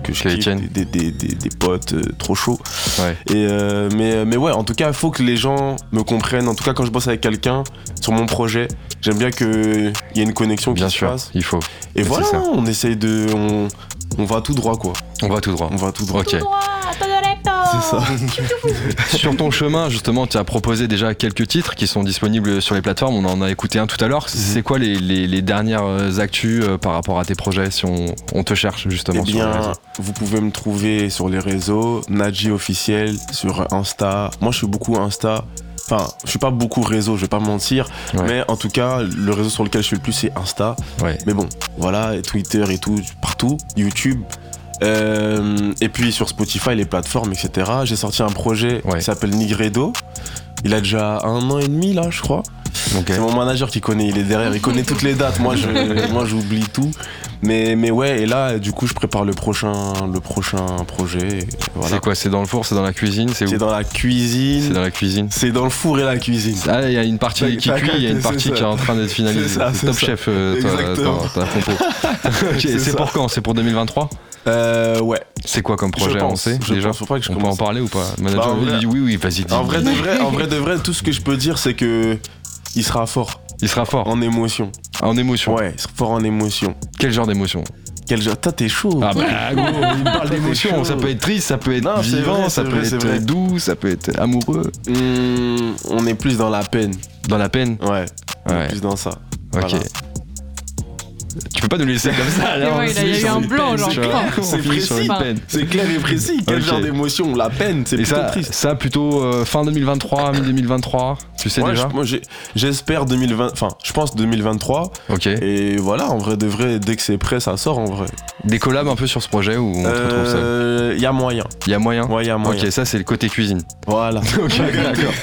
que je Que kiffe, des, des, des, des potes euh, trop chauds. Ouais. Et mais, mais ouais, en tout cas, il faut que les gens me comprennent. En tout cas, quand je bosse avec quelqu'un sur mon projet, j'aime bien qu'il y ait une connexion qui Bien se sûr, fasse. il faut. Et Mais voilà, on essaye de. On, on va tout droit, quoi. On va tout droit. On va tout droit. Ok. C'est ça. Sur ton chemin, justement, tu as proposé déjà quelques titres qui sont disponibles sur les plateformes. On en a écouté un tout à l'heure. Mhm. C'est quoi les, les- les dernières euh, actus euh, par rapport à tes projets si on, on te cherche justement Eh sur les bien, réseaux? vous pouvez me trouver sur les réseaux, Naji officiel, sur Insta. Moi, je suis beaucoup Insta. Enfin, je suis pas beaucoup réseau, je vais pas mentir. Ouais. Mais en tout cas, le réseau sur lequel je suis le plus, c'est Insta. Ouais. Mais bon, voilà, Twitter et tout, partout, YouTube. Euh, et puis sur Spotify, les plateformes, etc. J'ai sorti un projet Ouais. qui s'appelle Nigredo. Il a déjà un an et demi là, je crois. Ok. C'est mon manager qui connaît, il est derrière, il connaît toutes les dates. Moi, je, [LAUGHS] moi, j'oublie tout. Mais, mais ouais, et là, du coup, je prépare le prochain, le prochain projet. Voilà. C'est quoi C'est dans le four C'est dans la cuisine C'est C'est dans la C'est cuisine. dans la cuisine. C'est dans le four et la cuisine. Ah, il y a une partie qui cuit, il y a une partie c'est qui est en train d'être finalisée. C'est C'est c'est top ça. chef, euh, [LAUGHS] ta, compo. [LAUGHS] Ok, C'est c'est pour quand? C'est pour 2023 Euh, ouais. C'est quoi comme projet je déjà? pense. Pas que je On peut en commence. parler ou pas? Manager Bah, vrai- oui, oui, vas-y. En vrai de vrai, en vrai de vrai, tout ce que je peux dire, c'est que il sera fort Il sera fort en émotion. en émotion. Ouais, il sera fort en émotion. Quel genre d'émotion? Quel genre Toi, t'es chaud. Ah bah gros, il parle d'émotion. Ça peut être triste, ça peut être Non, vivant, vrai, ça peut vrai, être vrai. doux, ça peut être amoureux. Hmm, on est plus dans la peine. Dans la peine? Ouais. On Ouais. est plus dans ça. Ok. Voilà. Tu peux pas nous laisser comme ça. [LAUGHS] Là, ouais, il a- y eu un blanc, genre, C'est précis. C'est clair et précis. Quel genre d'émotion La peine, c'est plutôt ça, triste. ça plutôt euh, fin 2023, mi-2023, tu sais Ouais, déjà moi, j'espère 2020. Enfin, je pense 2023. Ok. Et voilà, en vrai de vrai, dès que c'est prêt, ça sort en vrai. Des collabs un peu sur ce projet ou on te retrouve seul Euh, Il y a moyen. Il y a moyen Ouais, il y a moyen. Ok, ça c'est le côté cuisine. Voilà. [LAUGHS] Ok, d'accord.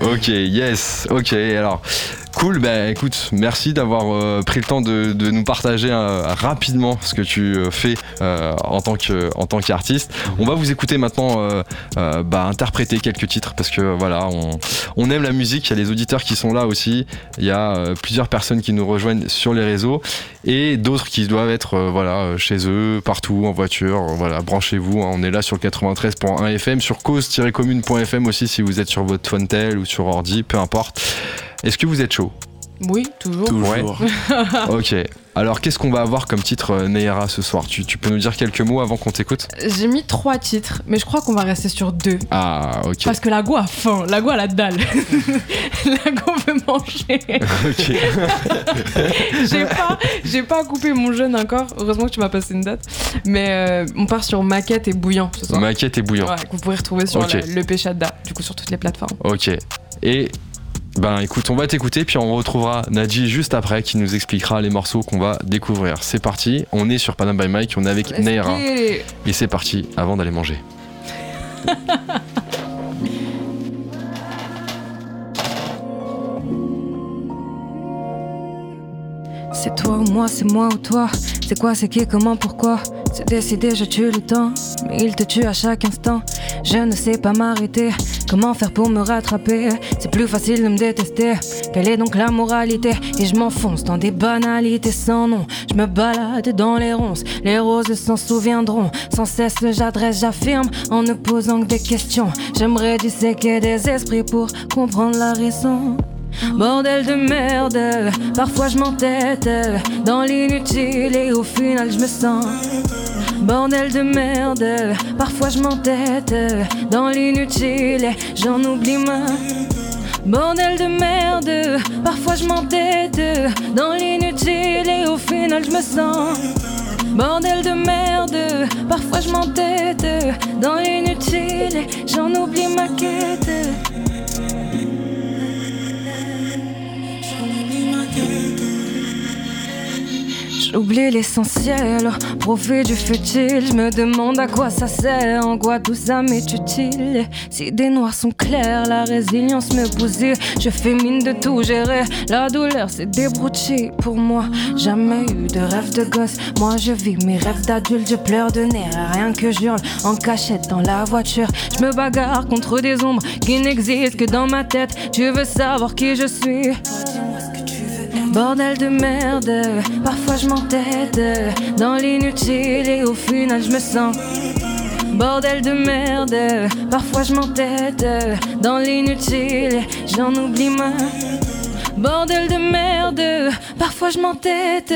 [LAUGHS] ok, yes. Ok, alors, cool. Bah écoute, merci d'avoir euh, pris le temps de, de nous partager euh, rapidement ce que tu euh, fais euh, en tant que en tant qu'artiste. On va vous écouter maintenant euh, euh, bah, interpréter quelques titres parce que voilà, on, on aime la musique. Il y a les auditeurs qui sont là aussi. Il y a plusieurs personnes qui nous rejoignent sur les réseaux et d'autres qui doivent être voilà chez eux, partout en voiture. Voilà, branchez-vous. hein. on est là sur le 93.1 FM, sur cause-commune.fm aussi si vous êtes sur votre Fontel ou sur ordi, peu importe. Est-ce que vous êtes chaud? Oui, toujours. Toujours. [LAUGHS] Ok. Alors qu'est-ce qu'on va avoir comme titre euh, Neyra ce soir? Tu, tu peux nous dire quelques mots avant qu'on t'écoute? J'ai mis trois titres, mais je crois qu'on va rester sur deux. Ah ok. Parce que la go a faim, la go a la dalle. [LAUGHS] la go veut manger. ok. [LAUGHS] j'ai pas, j'ai pas coupé mon jeûne encore. Heureusement que tu m'as passé une date. Mais euh, on part sur maquette et bouillant ce soir. Maquette et bouillant. Ouais, que vous pourrez retrouver sur la- le Péchada, du coup sur toutes les plateformes. Ok. Et ben écoute, on va t'écouter puis on retrouvera Nadji juste après qui nous expliquera les morceaux qu'on va découvrir. C'est parti, on est sur Panam by Mike, on est avec Let's get it. Et c'est parti avant d'aller manger. [LAUGHS] C'est toi ou moi, c'est moi ou toi. C'est quoi, c'est qui, comment, pourquoi? C'est décidé, je tue le temps. Mais il te tue à chaque instant. Je ne sais pas m'arrêter. Comment faire pour me rattraper C'est plus facile de me détester. Quelle est donc la moralité? Et je m'enfonce dans des banalités sans nom. Je me balade dans les ronces. Les roses s'en souviendront. Sans cesse, j'adresse, j'affirme en ne posant que des questions. J'aimerais disséquer des esprits pour comprendre la raison. Bordel de merde, parfois je m'entête dans l'inutile et au final je me sens. Bordel de merde, parfois je m'entête dans l'inutile j'en oublie ma. Bordel de merde, parfois je m'entête dans l'inutile et au final je me sens. Bordel de merde, parfois je m'entête dans l'inutile j'en oublie ma quête. J'oublie l'essentiel, profit du futile. Je me demande à quoi ça sert, en quoi tout ça m'est utile. Si des noirs sont clairs, la résilience me bousille. Je fais mine de tout gérer, la douleur c'est débrouché pour moi. Jamais eu de rêve de gosse, moi je vis mes rêves d'adulte. Je pleure de nerfs, rien que j'hurle en cachette dans la voiture. Je me bagarre contre des ombres qui n'existent que dans ma tête. Tu veux savoir qui je suis? Bordel de merde, parfois je m'entête dans l'inutile et au final je me sens. Bordel de merde, parfois je m'entête dans l'inutile, j'en oublie ma. Bordel de merde, parfois je m'entête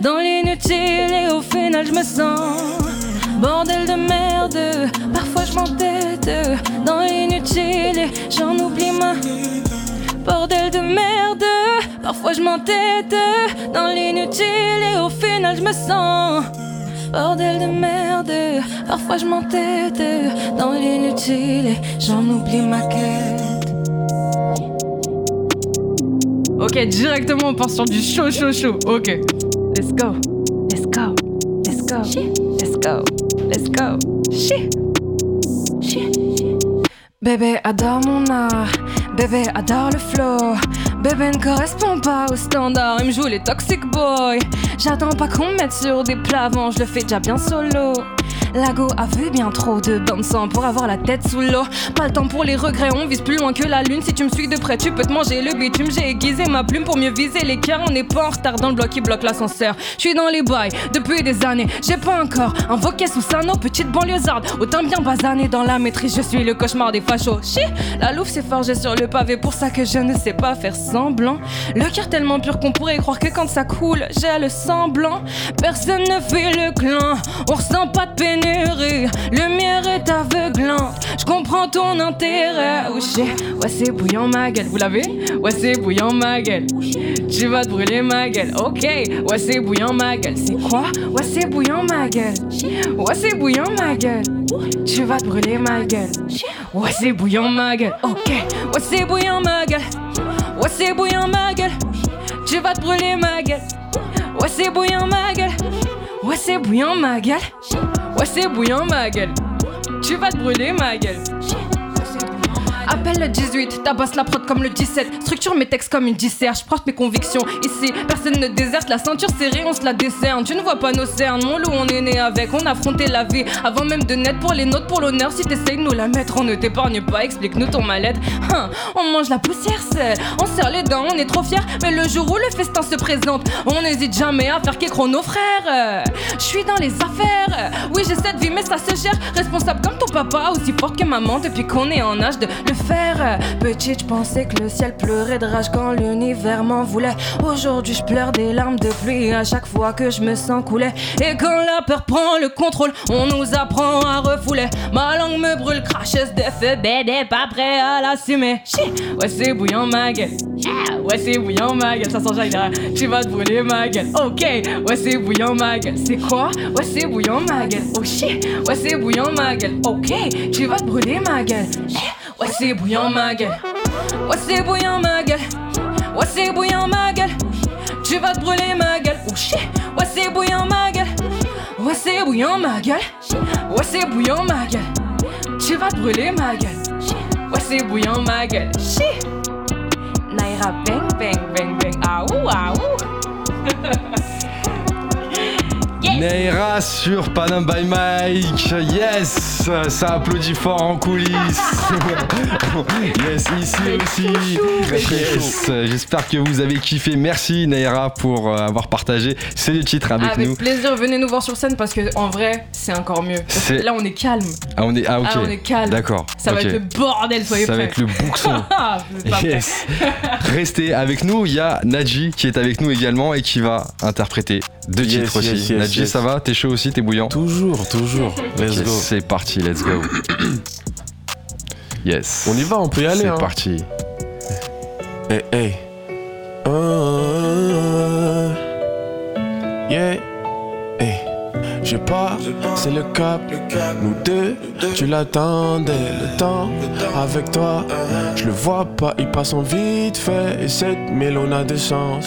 dans l'inutile et au final je me sens. Bordel de merde, parfois je m'entête dans l'inutile j'en oublie ma. Bordel de merde, parfois je m'entête dans l'inutile et au final je me sens. Bordel de merde, parfois je m'entête dans l'inutile et j'en oublie ma quête. Ok, directement on part sur du chaud, chaud, chaud. Ok. Let's go, let's go, let's go, let's go, let's go. Shit. Shit. Bébé adore mon art, bébé adore le flow. Bébé ne correspond pas aux standards, il me joue les toxic boys. J'attends pas qu'on me mette sur des plats avant, je le fais déjà bien solo. Lago a vu bien trop de bains de sang pour avoir la tête sous l'eau. Pas le temps pour les regrets, on vise plus loin que la lune. Si tu me suis de près, tu peux te manger le bitume. J'ai aiguisé ma plume pour mieux viser les cœurs. On n'est pas en retard dans le bloc qui bloque l'ascenseur. Je suis dans les bails depuis des années. J'ai pas encore invoqué sous nos petite banlieusarde. Autant bien basané dans la maîtrise, je suis le cauchemar des fachos. Chi, la louve s'est forgée sur le pavé, pour ça que je ne sais pas faire semblant. Le cœur tellement pur qu'on pourrait croire que quand ça coule, j'ai le semblant. Personne ne fait le clan, on ressent pas de pénurie. Lumière est aveuglant, je comprends ton intérêt. Oh ouais, c'est bouillant ma gueule, vous l'avez? Ouais, c'est bouillant ma gueule. Tu vas te brûler ma gueule, ok. Ouais, c'est bouillant ma gueule. C'est quoi? Ouais, c'est bouillant ma gueule. Ouais, c'est bouillant ma gueule. Tu vas te brûler ma gueule. Ouais, c'est bouillant ma gueule. Ok. Ouais, c'est bouillant ma gueule. Ouais, c'est bouillant ma gueule. Tu vas te brûler ma gueule. Ouais, c'est bouillant ma gueule. Ouais, c'est bouillant ma gueule. C'est bouillant ma gueule. Tu vas te brûler ma gueule. Appelle le 18, tabasse la prod comme le 17. Structure mes textes comme une dissert, je mes convictions. Ici, personne ne déserte, la ceinture serrée, on se la décerne. Tu ne vois pas nos cernes, mon loup, on est né avec. On a affronté la vie avant même de naître pour les nôtres, pour l'honneur. Si t'essayes de nous la mettre, on ne t'épargne pas, explique-nous ton mal-être. Hein, on mange la poussière seule, on serre les dents, on est trop fiers. Mais le jour où le festin se présente, on n'hésite jamais à faire qu'écran nos frères. Je suis dans les affaires, oui, j'ai cette vie, mais ça se gère. Responsable comme ton papa, aussi forte que maman, depuis qu'on est en âge de le Petite, je pensais que le ciel pleurait de rage quand l'univers m'en voulait. Aujourd'hui, je pleure des larmes de pluie à chaque fois que je me sens couler. Et quand la peur prend le contrôle, on nous apprend à refouler. Ma langue me brûle, cracheuse de feu, bébé, pas prêt à l'assumer. Ouais, c'est bouillant ma gueule. Ouais, c'est bouillant ma gueule. Ça sent derrière. Tu vas te brûler ma gueule. Ok, ouais, c'est bouillant ma gueule. C'est quoi? Ouais, c'est bouillant ma gueule. Oh shit, ouais, c'est bouillant ma gueule. Ok, tu vas te brûler ma gueule. Ouais, c'est bouillant ma gueule. Ouais, c'est bouillant ma gueule. Ouais, c'est bouillant ma gueule. Tu vas te brûler ma gueule. Oh shit. Ouais, c'est bouillant ma gueule. Ouais, c'est bouillant ma gueule. Ouais, c'est bouillant ma gueule. Tu vas te brûler ma gueule. Ouais, c'est bouillant ma gueule. Shit. Naira bang bang bang bang. Ah ouh ah. [LAUGHS] Neira sur Panam by Mike. Yes, ça applaudit fort en coulisses. [LAUGHS] yes, ici aussi. Yes, j'espère que vous avez kiffé. Merci Neira pour euh, avoir partagé ces titres avec, Avec nous. plaisir, venez nous voir sur scène parce que en vrai, c'est encore mieux. Parce que C'est- là, on est calme. Ah, on est, ah, ok. Ah, on est calme. D'accord. Ça va être le bordel, soyez Ça va prêts. être le bouxon. [LAUGHS] Ah, prêts. Yes. [LAUGHS] Restez avec nous. Il y a Nadji qui est avec nous également et qui va interpréter deux Yes, titres aussi. yes, Nadji, ça va T'es chaud aussi T'es bouillant Toujours, toujours. Let's go. C'est parti, let's go. yes. On y va, on peut y aller. C'est hein. parti. Hey, hey. Ah, yeah. Je pars, c'est le cap. Nous deux, tu l'attendais. Le temps avec toi, je le vois pas, il passe en vite fait. Et cette mélone a de sens.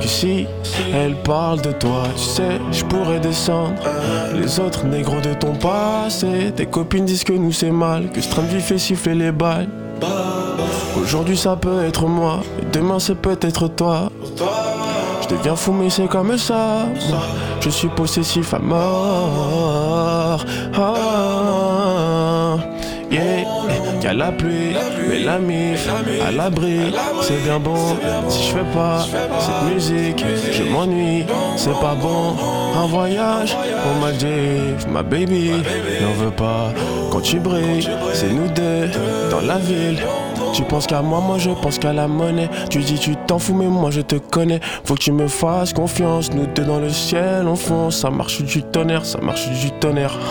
Que si elle parle de toi, tu sais, je pourrais descendre. Les autres négros de ton passé, tes copines disent que nous c'est mal. Que ce train de vie fait siffler les balles. Aujourd'hui ça peut être moi, et demain c'est peut-être toi. Je deviens fou mais c'est comme ça. Moi, je suis possessif à mort. Ah, yeah. Y'a la pluie, mais la mif à l'abri, c'est bien bon. Si je fais pas cette musique, je m'ennuie, c'est pas bon. Un voyage, on m'a dit, ma baby, n'en veux pas. Quand tu brilles, c'est nous deux dans la ville. Tu penses qu'à moi, moi je pense qu'à la monnaie. Tu dis tu t'en fous, mais moi je te connais. Faut que tu me fasses confiance. Nous deux dans le ciel, on fonce. Ça marche du tonnerre, ça marche du tonnerre. [LAUGHS]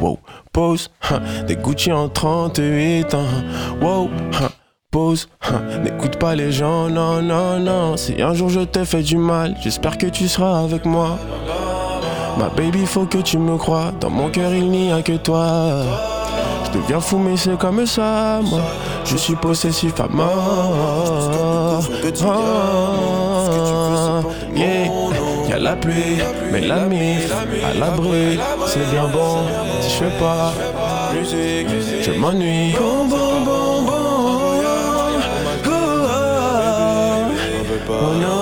Wow, pause. [LAUGHS] Des Gucci en 38. hein. Wow, [LAUGHS] pause. N'écoute pas les gens, non, non, non. Si un jour je te fais du mal, j'espère que tu seras avec moi. Ma baby, faut que tu me crois. Dans mon cœur, il n'y a que toi. Je deviens fou, mais c'est comme ça, moi. Je suis possessif à mort. Ah, yeah. Y'a la pluie, mais la mif à l'abri, c'est bien bon. Si je fais pas je m'ennuie. Bon, bon, bon, bon. Oh, oh, non. Oh, oh, oh.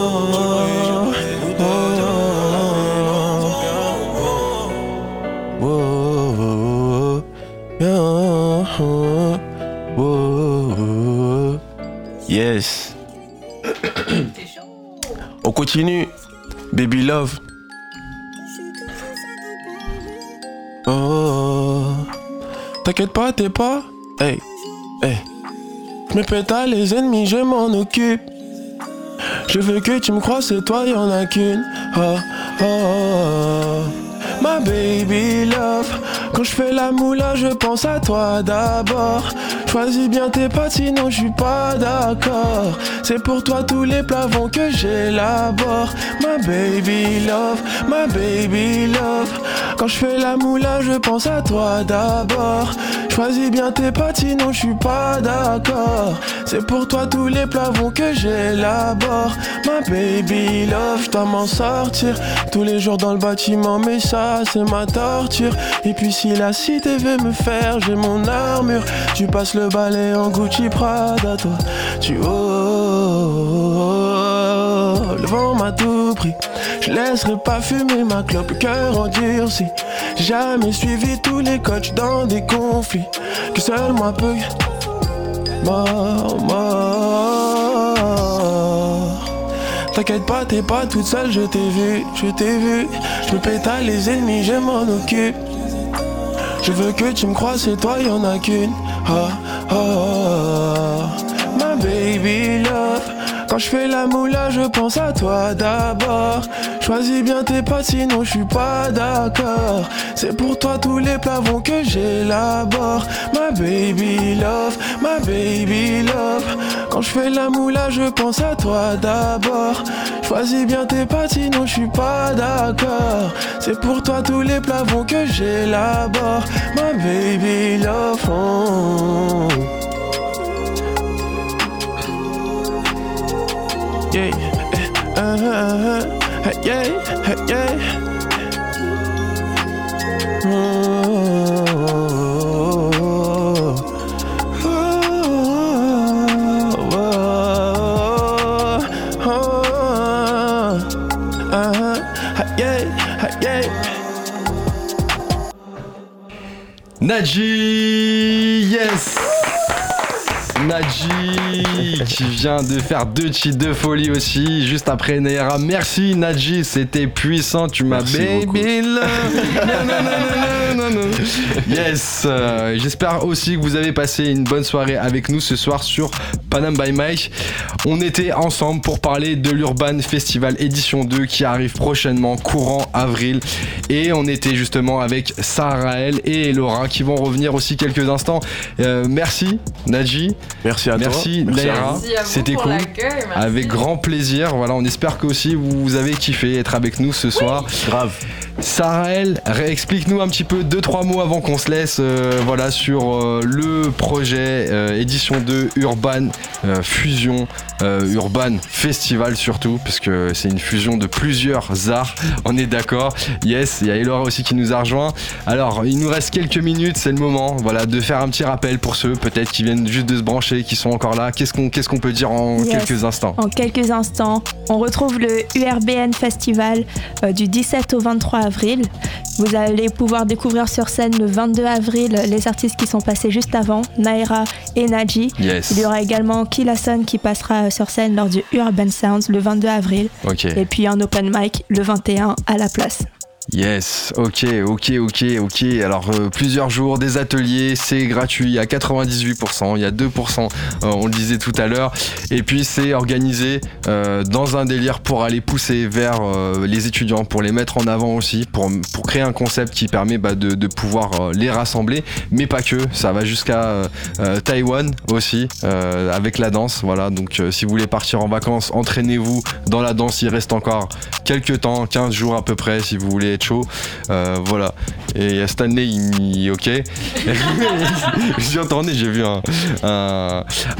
Continue. Baby Love. Oh. T'inquiète pas, t'es pas. Hey, hey. Me pétale les ennemis, je m'en occupe. Je veux que tu me crois, c'est toi, y'en a qu'une. Oh, oh, oh. Ma baby love. Quand je fais la moula, je pense à toi d'abord. Choisis bien tes potes, sinon je suis pas d'accord. C'est pour toi tous les plavons que j'élabore. Ma baby love, ma baby love. Quand je fais la moula, je pense à toi d'abord. Choisis bien tes potes, sinon je suis pas d'accord. C'est pour toi tous les plavons que j'élabore. Ma baby love, je dois m'en sortir. Tous les jours dans le bâtiment, mais ça c'est ma torture. Et puis si la cité veut me faire, j'ai mon armure. Tu passes le balai en Gucci Prada, toi. Tu oh, le vent m'a tout pris. Je laisserai pas fumer ma clope, le cœur endurci. Jamais suivi tous les coachs dans des conflits. Que seul moi peut. Mort, mort. T'inquiète pas, t'es pas toute seule, je t'ai vu, je t'ai vu. Je me pétale les ennemis, je m'en occupe. Je veux que tu me crois, c'est toi, y'en a qu'une. Ah, ah, ah. Ma baby love. Quand je fais la moula, je pense à toi d'abord. Choisis bien tes potes, sinon je suis pas d'accord. C'est pour toi tous les plavons que j'élabore. Ma baby love, ma baby love. Quand je fais la moula, je pense à toi d'abord. Choisis bien tes potes, sinon je suis pas d'accord. C'est pour toi tous les plavons que j'élabore. Ma baby love. oh. Uh, uh, uh, yeah, yeah. Oh, oh, oh, oh, uh, yeah, yeah. Nadji, yes Nadji qui vient de faire deux cheats de folie aussi juste après Naira. Merci Nadji, c'était puissant, tu m'as baby. Yes, euh, j'espère aussi que vous avez passé une bonne soirée avec nous ce soir sur Panam by Mike. On était ensemble pour parler de l'Urban Festival édition 2 qui arrive prochainement courant avril et on était justement avec Sarael et Laura qui vont revenir aussi quelques instants. Euh, merci Nadji. Merci à Merci, toi. Merci c'était cool. merci. Avec grand plaisir. Voilà, on espère que aussi vous avez kiffé être avec nous ce soir. Grave. Sarael, explique-nous un petit peu deux trois mots avant qu'on se laisse. euh, voilà sur euh, le projet euh, édition 2 Urban euh, Fusion euh, Urban Festival surtout parce que c'est une fusion de plusieurs arts. On est d'accord. Yes, il y a Elora aussi qui nous a rejoint. Alors il nous reste quelques minutes, c'est le moment. Voilà de faire un petit rappel pour ceux peut-être qui viennent juste de se brancher, qui sont encore là. Qu'est-ce qu'on peut dire en Yes. quelques instants? En quelques instants, on retrouve le URBN Festival euh, du 17 au 23 avril. Vous allez pouvoir découvrir sur scène le 22 avril les artistes qui sont passés juste avant, Naira et Naji. Yes. Il y aura également Killason qui passera euh, sur scène lors du Urban Sounds le 22 avril. Et puis un open mic le 21 à la place. Yes, ok, ok, ok, ok. Alors euh, plusieurs jours, des ateliers, c'est gratuit à 98%, il y a 2%, euh, on le disait tout à l'heure. Et puis c'est organisé euh, dans un délire pour aller pousser vers euh, les étudiants, pour les mettre en avant aussi, pour, pour créer un concept qui permet bah, de, de pouvoir euh, les rassembler, mais pas que, ça va jusqu'à euh, Taïwan aussi, avec la danse. Voilà, donc si vous voulez partir en vacances, entraînez-vous dans la danse, il reste encore quelques temps, 15 jours à peu près si vous voulez chaud. Euh, voilà. Et Stanley, il, ok. [LAUGHS] J'ai entendu, j'ai vu un,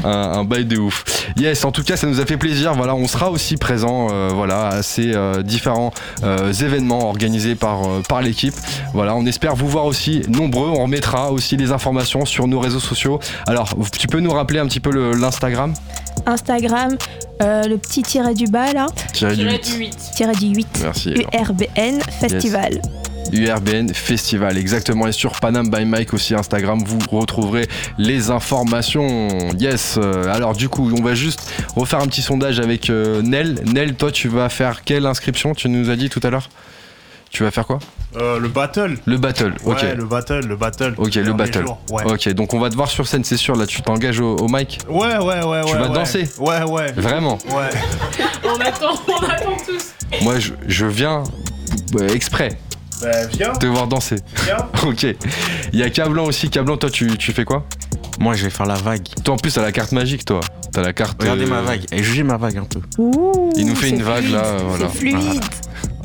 un, bail de ouf. Yes, en tout cas, ça nous a fait plaisir. Voilà, on sera aussi présent euh, voilà, à ces euh, différents événements organisés par, par l'équipe. Voilà, on espère vous voir aussi nombreux. On remettra aussi les informations sur nos réseaux sociaux. Alors, tu peux nous rappeler un petit peu l'Instagram? Instagram, euh, le petit tiret du bas là, Tiré du Tiré 8. du 8. tiret du 8. Merci. URBN Festival. URBN Festival, exactement. Et sur Panam by Mike aussi Instagram, vous retrouverez les informations. Yes. Euh, Alors du coup, on va juste refaire un petit sondage avec euh, Nel. Nel, toi, tu vas faire quelle inscription? Tu nous as dit tout à l'heure? Tu vas faire quoi Euh, le battle. Le battle. Ok. Ouais, le battle, le battle. Ok, le battle. Ouais. Ok, donc on va te voir sur scène, c'est sûr. Là, tu t'engages au, au mic. ouais, ouais, ouais, Tu ouais, vas ouais. danser Ouais, ouais. Vraiment. Ouais. [LAUGHS] On attend, on attend tous. Moi, je, je viens euh, exprès Ben, viens, te voir danser. viens. [LAUGHS] Ok. Il y a Cablan aussi. Cablan, toi, tu, tu fais quoi Moi, je vais faire la vague. Toi, en plus, t'as la carte magique, toi. T'as la carte. Regardez euh, ma vague. Et jugez ma vague un peu. Il nous fait une vague là, euh, voilà. C'est fluide.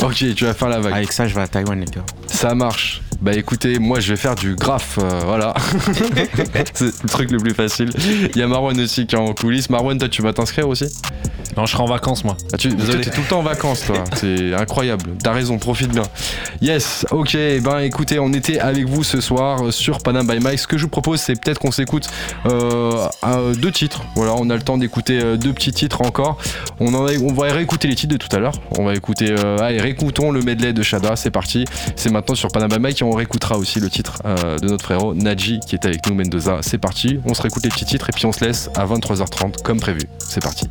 Ok, tu vas faire la vague. Avec ça, je vais à Taïwan, les gars. Ça marche. Bah écoutez, moi je vais faire du graphe, euh, voilà. [LAUGHS] c'est le truc le plus facile. Il y a Marwan aussi qui est en coulisses. Marwan, toi tu vas t'inscrire aussi? Non, je serai en vacances, moi. ah, tu, Désolé. T'es tout le temps en vacances, toi. [LAUGHS] C'est incroyable. T'as raison, profite bien. Yes, ok. Ben écoutez, on était avec vous ce soir euh, sur Panam by Mike. Ce que je vous propose, c'est peut-être qu'on s'écoute euh, deux titres. Voilà, on a le temps d'écouter deux petits titres encore. On, en a- on va réécouter les titres de tout à l'heure. On va écouter. euh, allez, réécoutons le medley de Shada. C'est parti. C'est maintenant sur Panam by Mike on réécoutera aussi le titre euh, de notre frérot Nadji qui est avec nous, Mendoza. C'est parti. On se réécoute les petits titres et puis on se laisse à 23h30 comme prévu. C'est parti.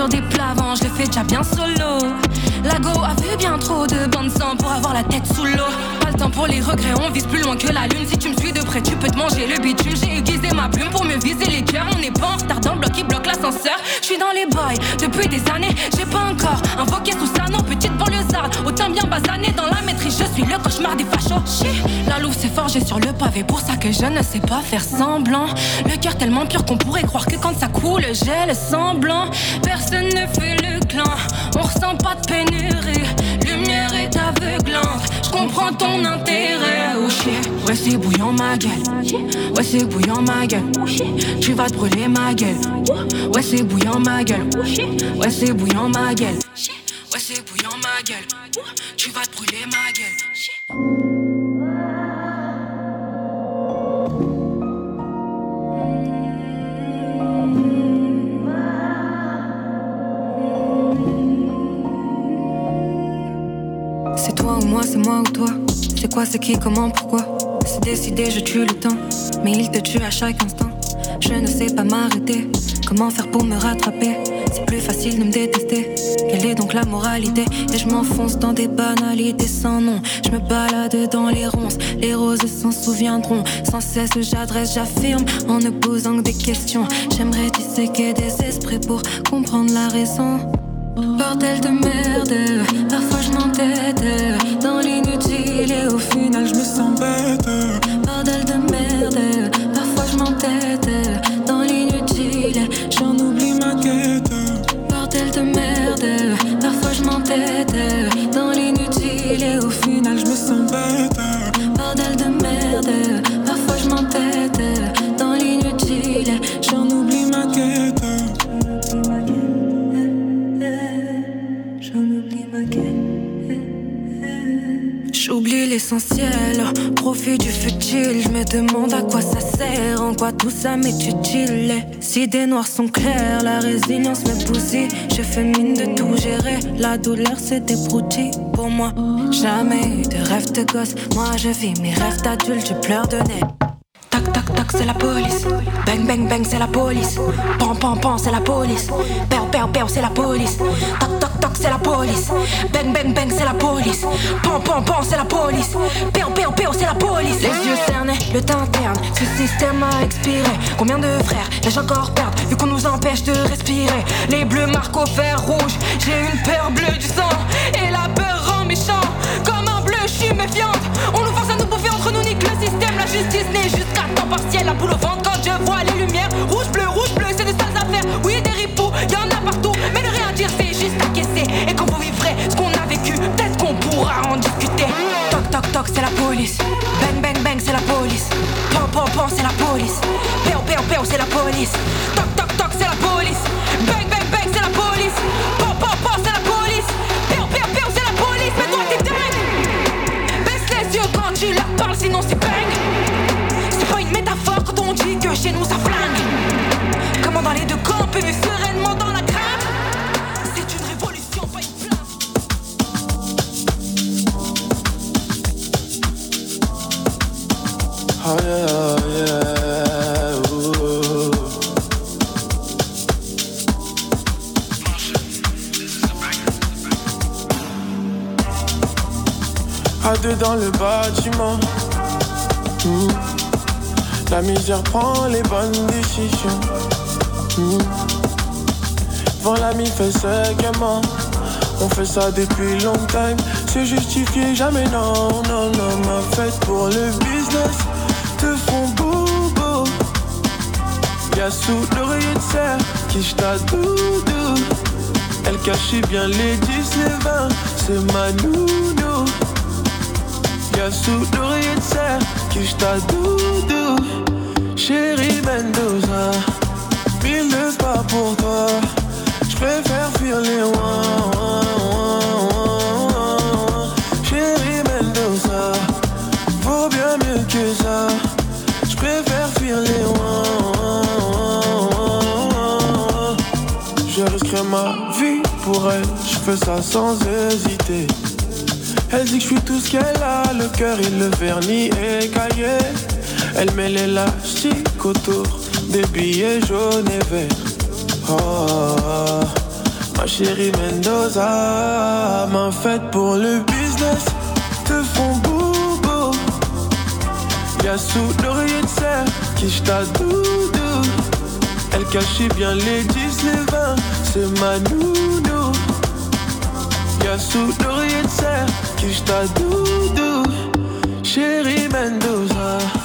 Me sur des plats je fais déjà bien solo. Lago a vu bien trop de bandes sang pour avoir la tête sous l'eau. Pas le temps pour les regrets, on vise plus loin que la lune. Si tu me suis de près, tu peux te manger le bitume. J'ai aiguisé ma plume pour mieux viser les cœurs. On n'est pas en retard dans le bloc qui bloque l'ascenseur. Je suis dans les boys depuis des années, j'ai pas encore invoqué sous ça, Autant bien basané dans la maîtrise, je suis le cauchemar des fachos. La louve s'est forgée sur le pavé, pour ça que je ne sais pas faire semblant. Le cœur tellement pur qu'on pourrait croire que quand ça coule, j'ai le semblant. Personne ne fait le clan, on ressent pas de pénurie. Lumière est aveuglante, je comprends ton intérêt. Oh ouais, c'est bouillant ma gueule. Ouais, c'est bouillant ma gueule. Tu vas te brûler ma gueule. Ouais, c'est bouillant ma gueule. Ouais, c'est bouillant ma gueule. Ouais, c'est bouillant ma gueule. Tu vas te brûler ma gueule. C'est toi ou moi, c'est moi ou toi. C'est quoi, c'est qui, comment, pourquoi? C'est décidé, je tue le temps. Mais il te tue à chaque instant. Je ne sais pas m'arrêter. Comment faire pour me rattraper C'est plus facile de me détester. Quelle est donc la moralité Et je m'enfonce dans des banalités sans nom. Je me balade dans les ronces. Les roses s'en souviendront. Sans cesse, j'adresse, j'affirme. En ne posant que des questions. J'aimerais disséquer des esprits pour comprendre la raison. Bordel de merde, parfois je m'entête dans l'inutile et au final je me sens bête. Bordel de merde, parfois je m'entête profite du futile. Je me demande à quoi ça sert, en quoi tout ça m'est utile. Si des noirs sont clairs, la résilience me bousille. Je fais mine de tout gérer, la douleur c'est des broutilles pour moi. Jamais eu de rêve de gosse, moi je vis mes rêves d'adulte, je pleure de nez. Tac tac tac c'est la police Bang bang bang c'est la police Pan pan pan c'est la police Perw perw perw c'est la police c'est la police. Bang bang bang c'est la police. Pan pan pan c'est la police. Perw perw perw c'est la police. Les yeux cernés, le teint terne Ce système a expiré. Combien de frères l'ai-je encore perdre Vu qu'on nous empêche de respirer? Les bleus marquent au fer rouge. J'ai une peur bleue du sang. Et la peur rend méchant. Comme un bleu je suis méfiante On nous force à nous bouffer entre nous nique le système. La justice n'est jusqu'à temps partiel. La boule au ventre toc c'est la La misère prend les bonnes décisions. Hmm. Vend la mi fait gaiement. On fait ça depuis longtemps. C'est justifié, jamais non, non, non. Ma fête pour le business te font bobo. Y'a sous l'oreiller de serre qui jeta doudou. Elle cachait bien les 10, les 20, c'est ma nounou. Sous l'oreiller de serre qui jeta doudou. Chérie Mendoza, mille de pas pour toi. J'préfère fuir les ouin, ouin, ouin, ouin. Chérie Mendoza, vaut bien mieux que ça. J'préfère fuir les ouin, ouin, ouin, ouin. Je risquerai ma vie pour elle, je fais ça sans hésiter. Elle dit que je suis tout ce qu'elle a, le cœur et le vernis écaillé. Elle met l'élastique autour des billets jaunes et verts. Oh, ma chérie Mendoza, ma fête pour le business, te font bobo. Y'a sous l'oreiller de serre qui jeta doudou. Elle cachait bien les 10, les 20, c'est ma nounou. Y'a sous l'oreiller de serre kish ta doudou, chérie Mendoza.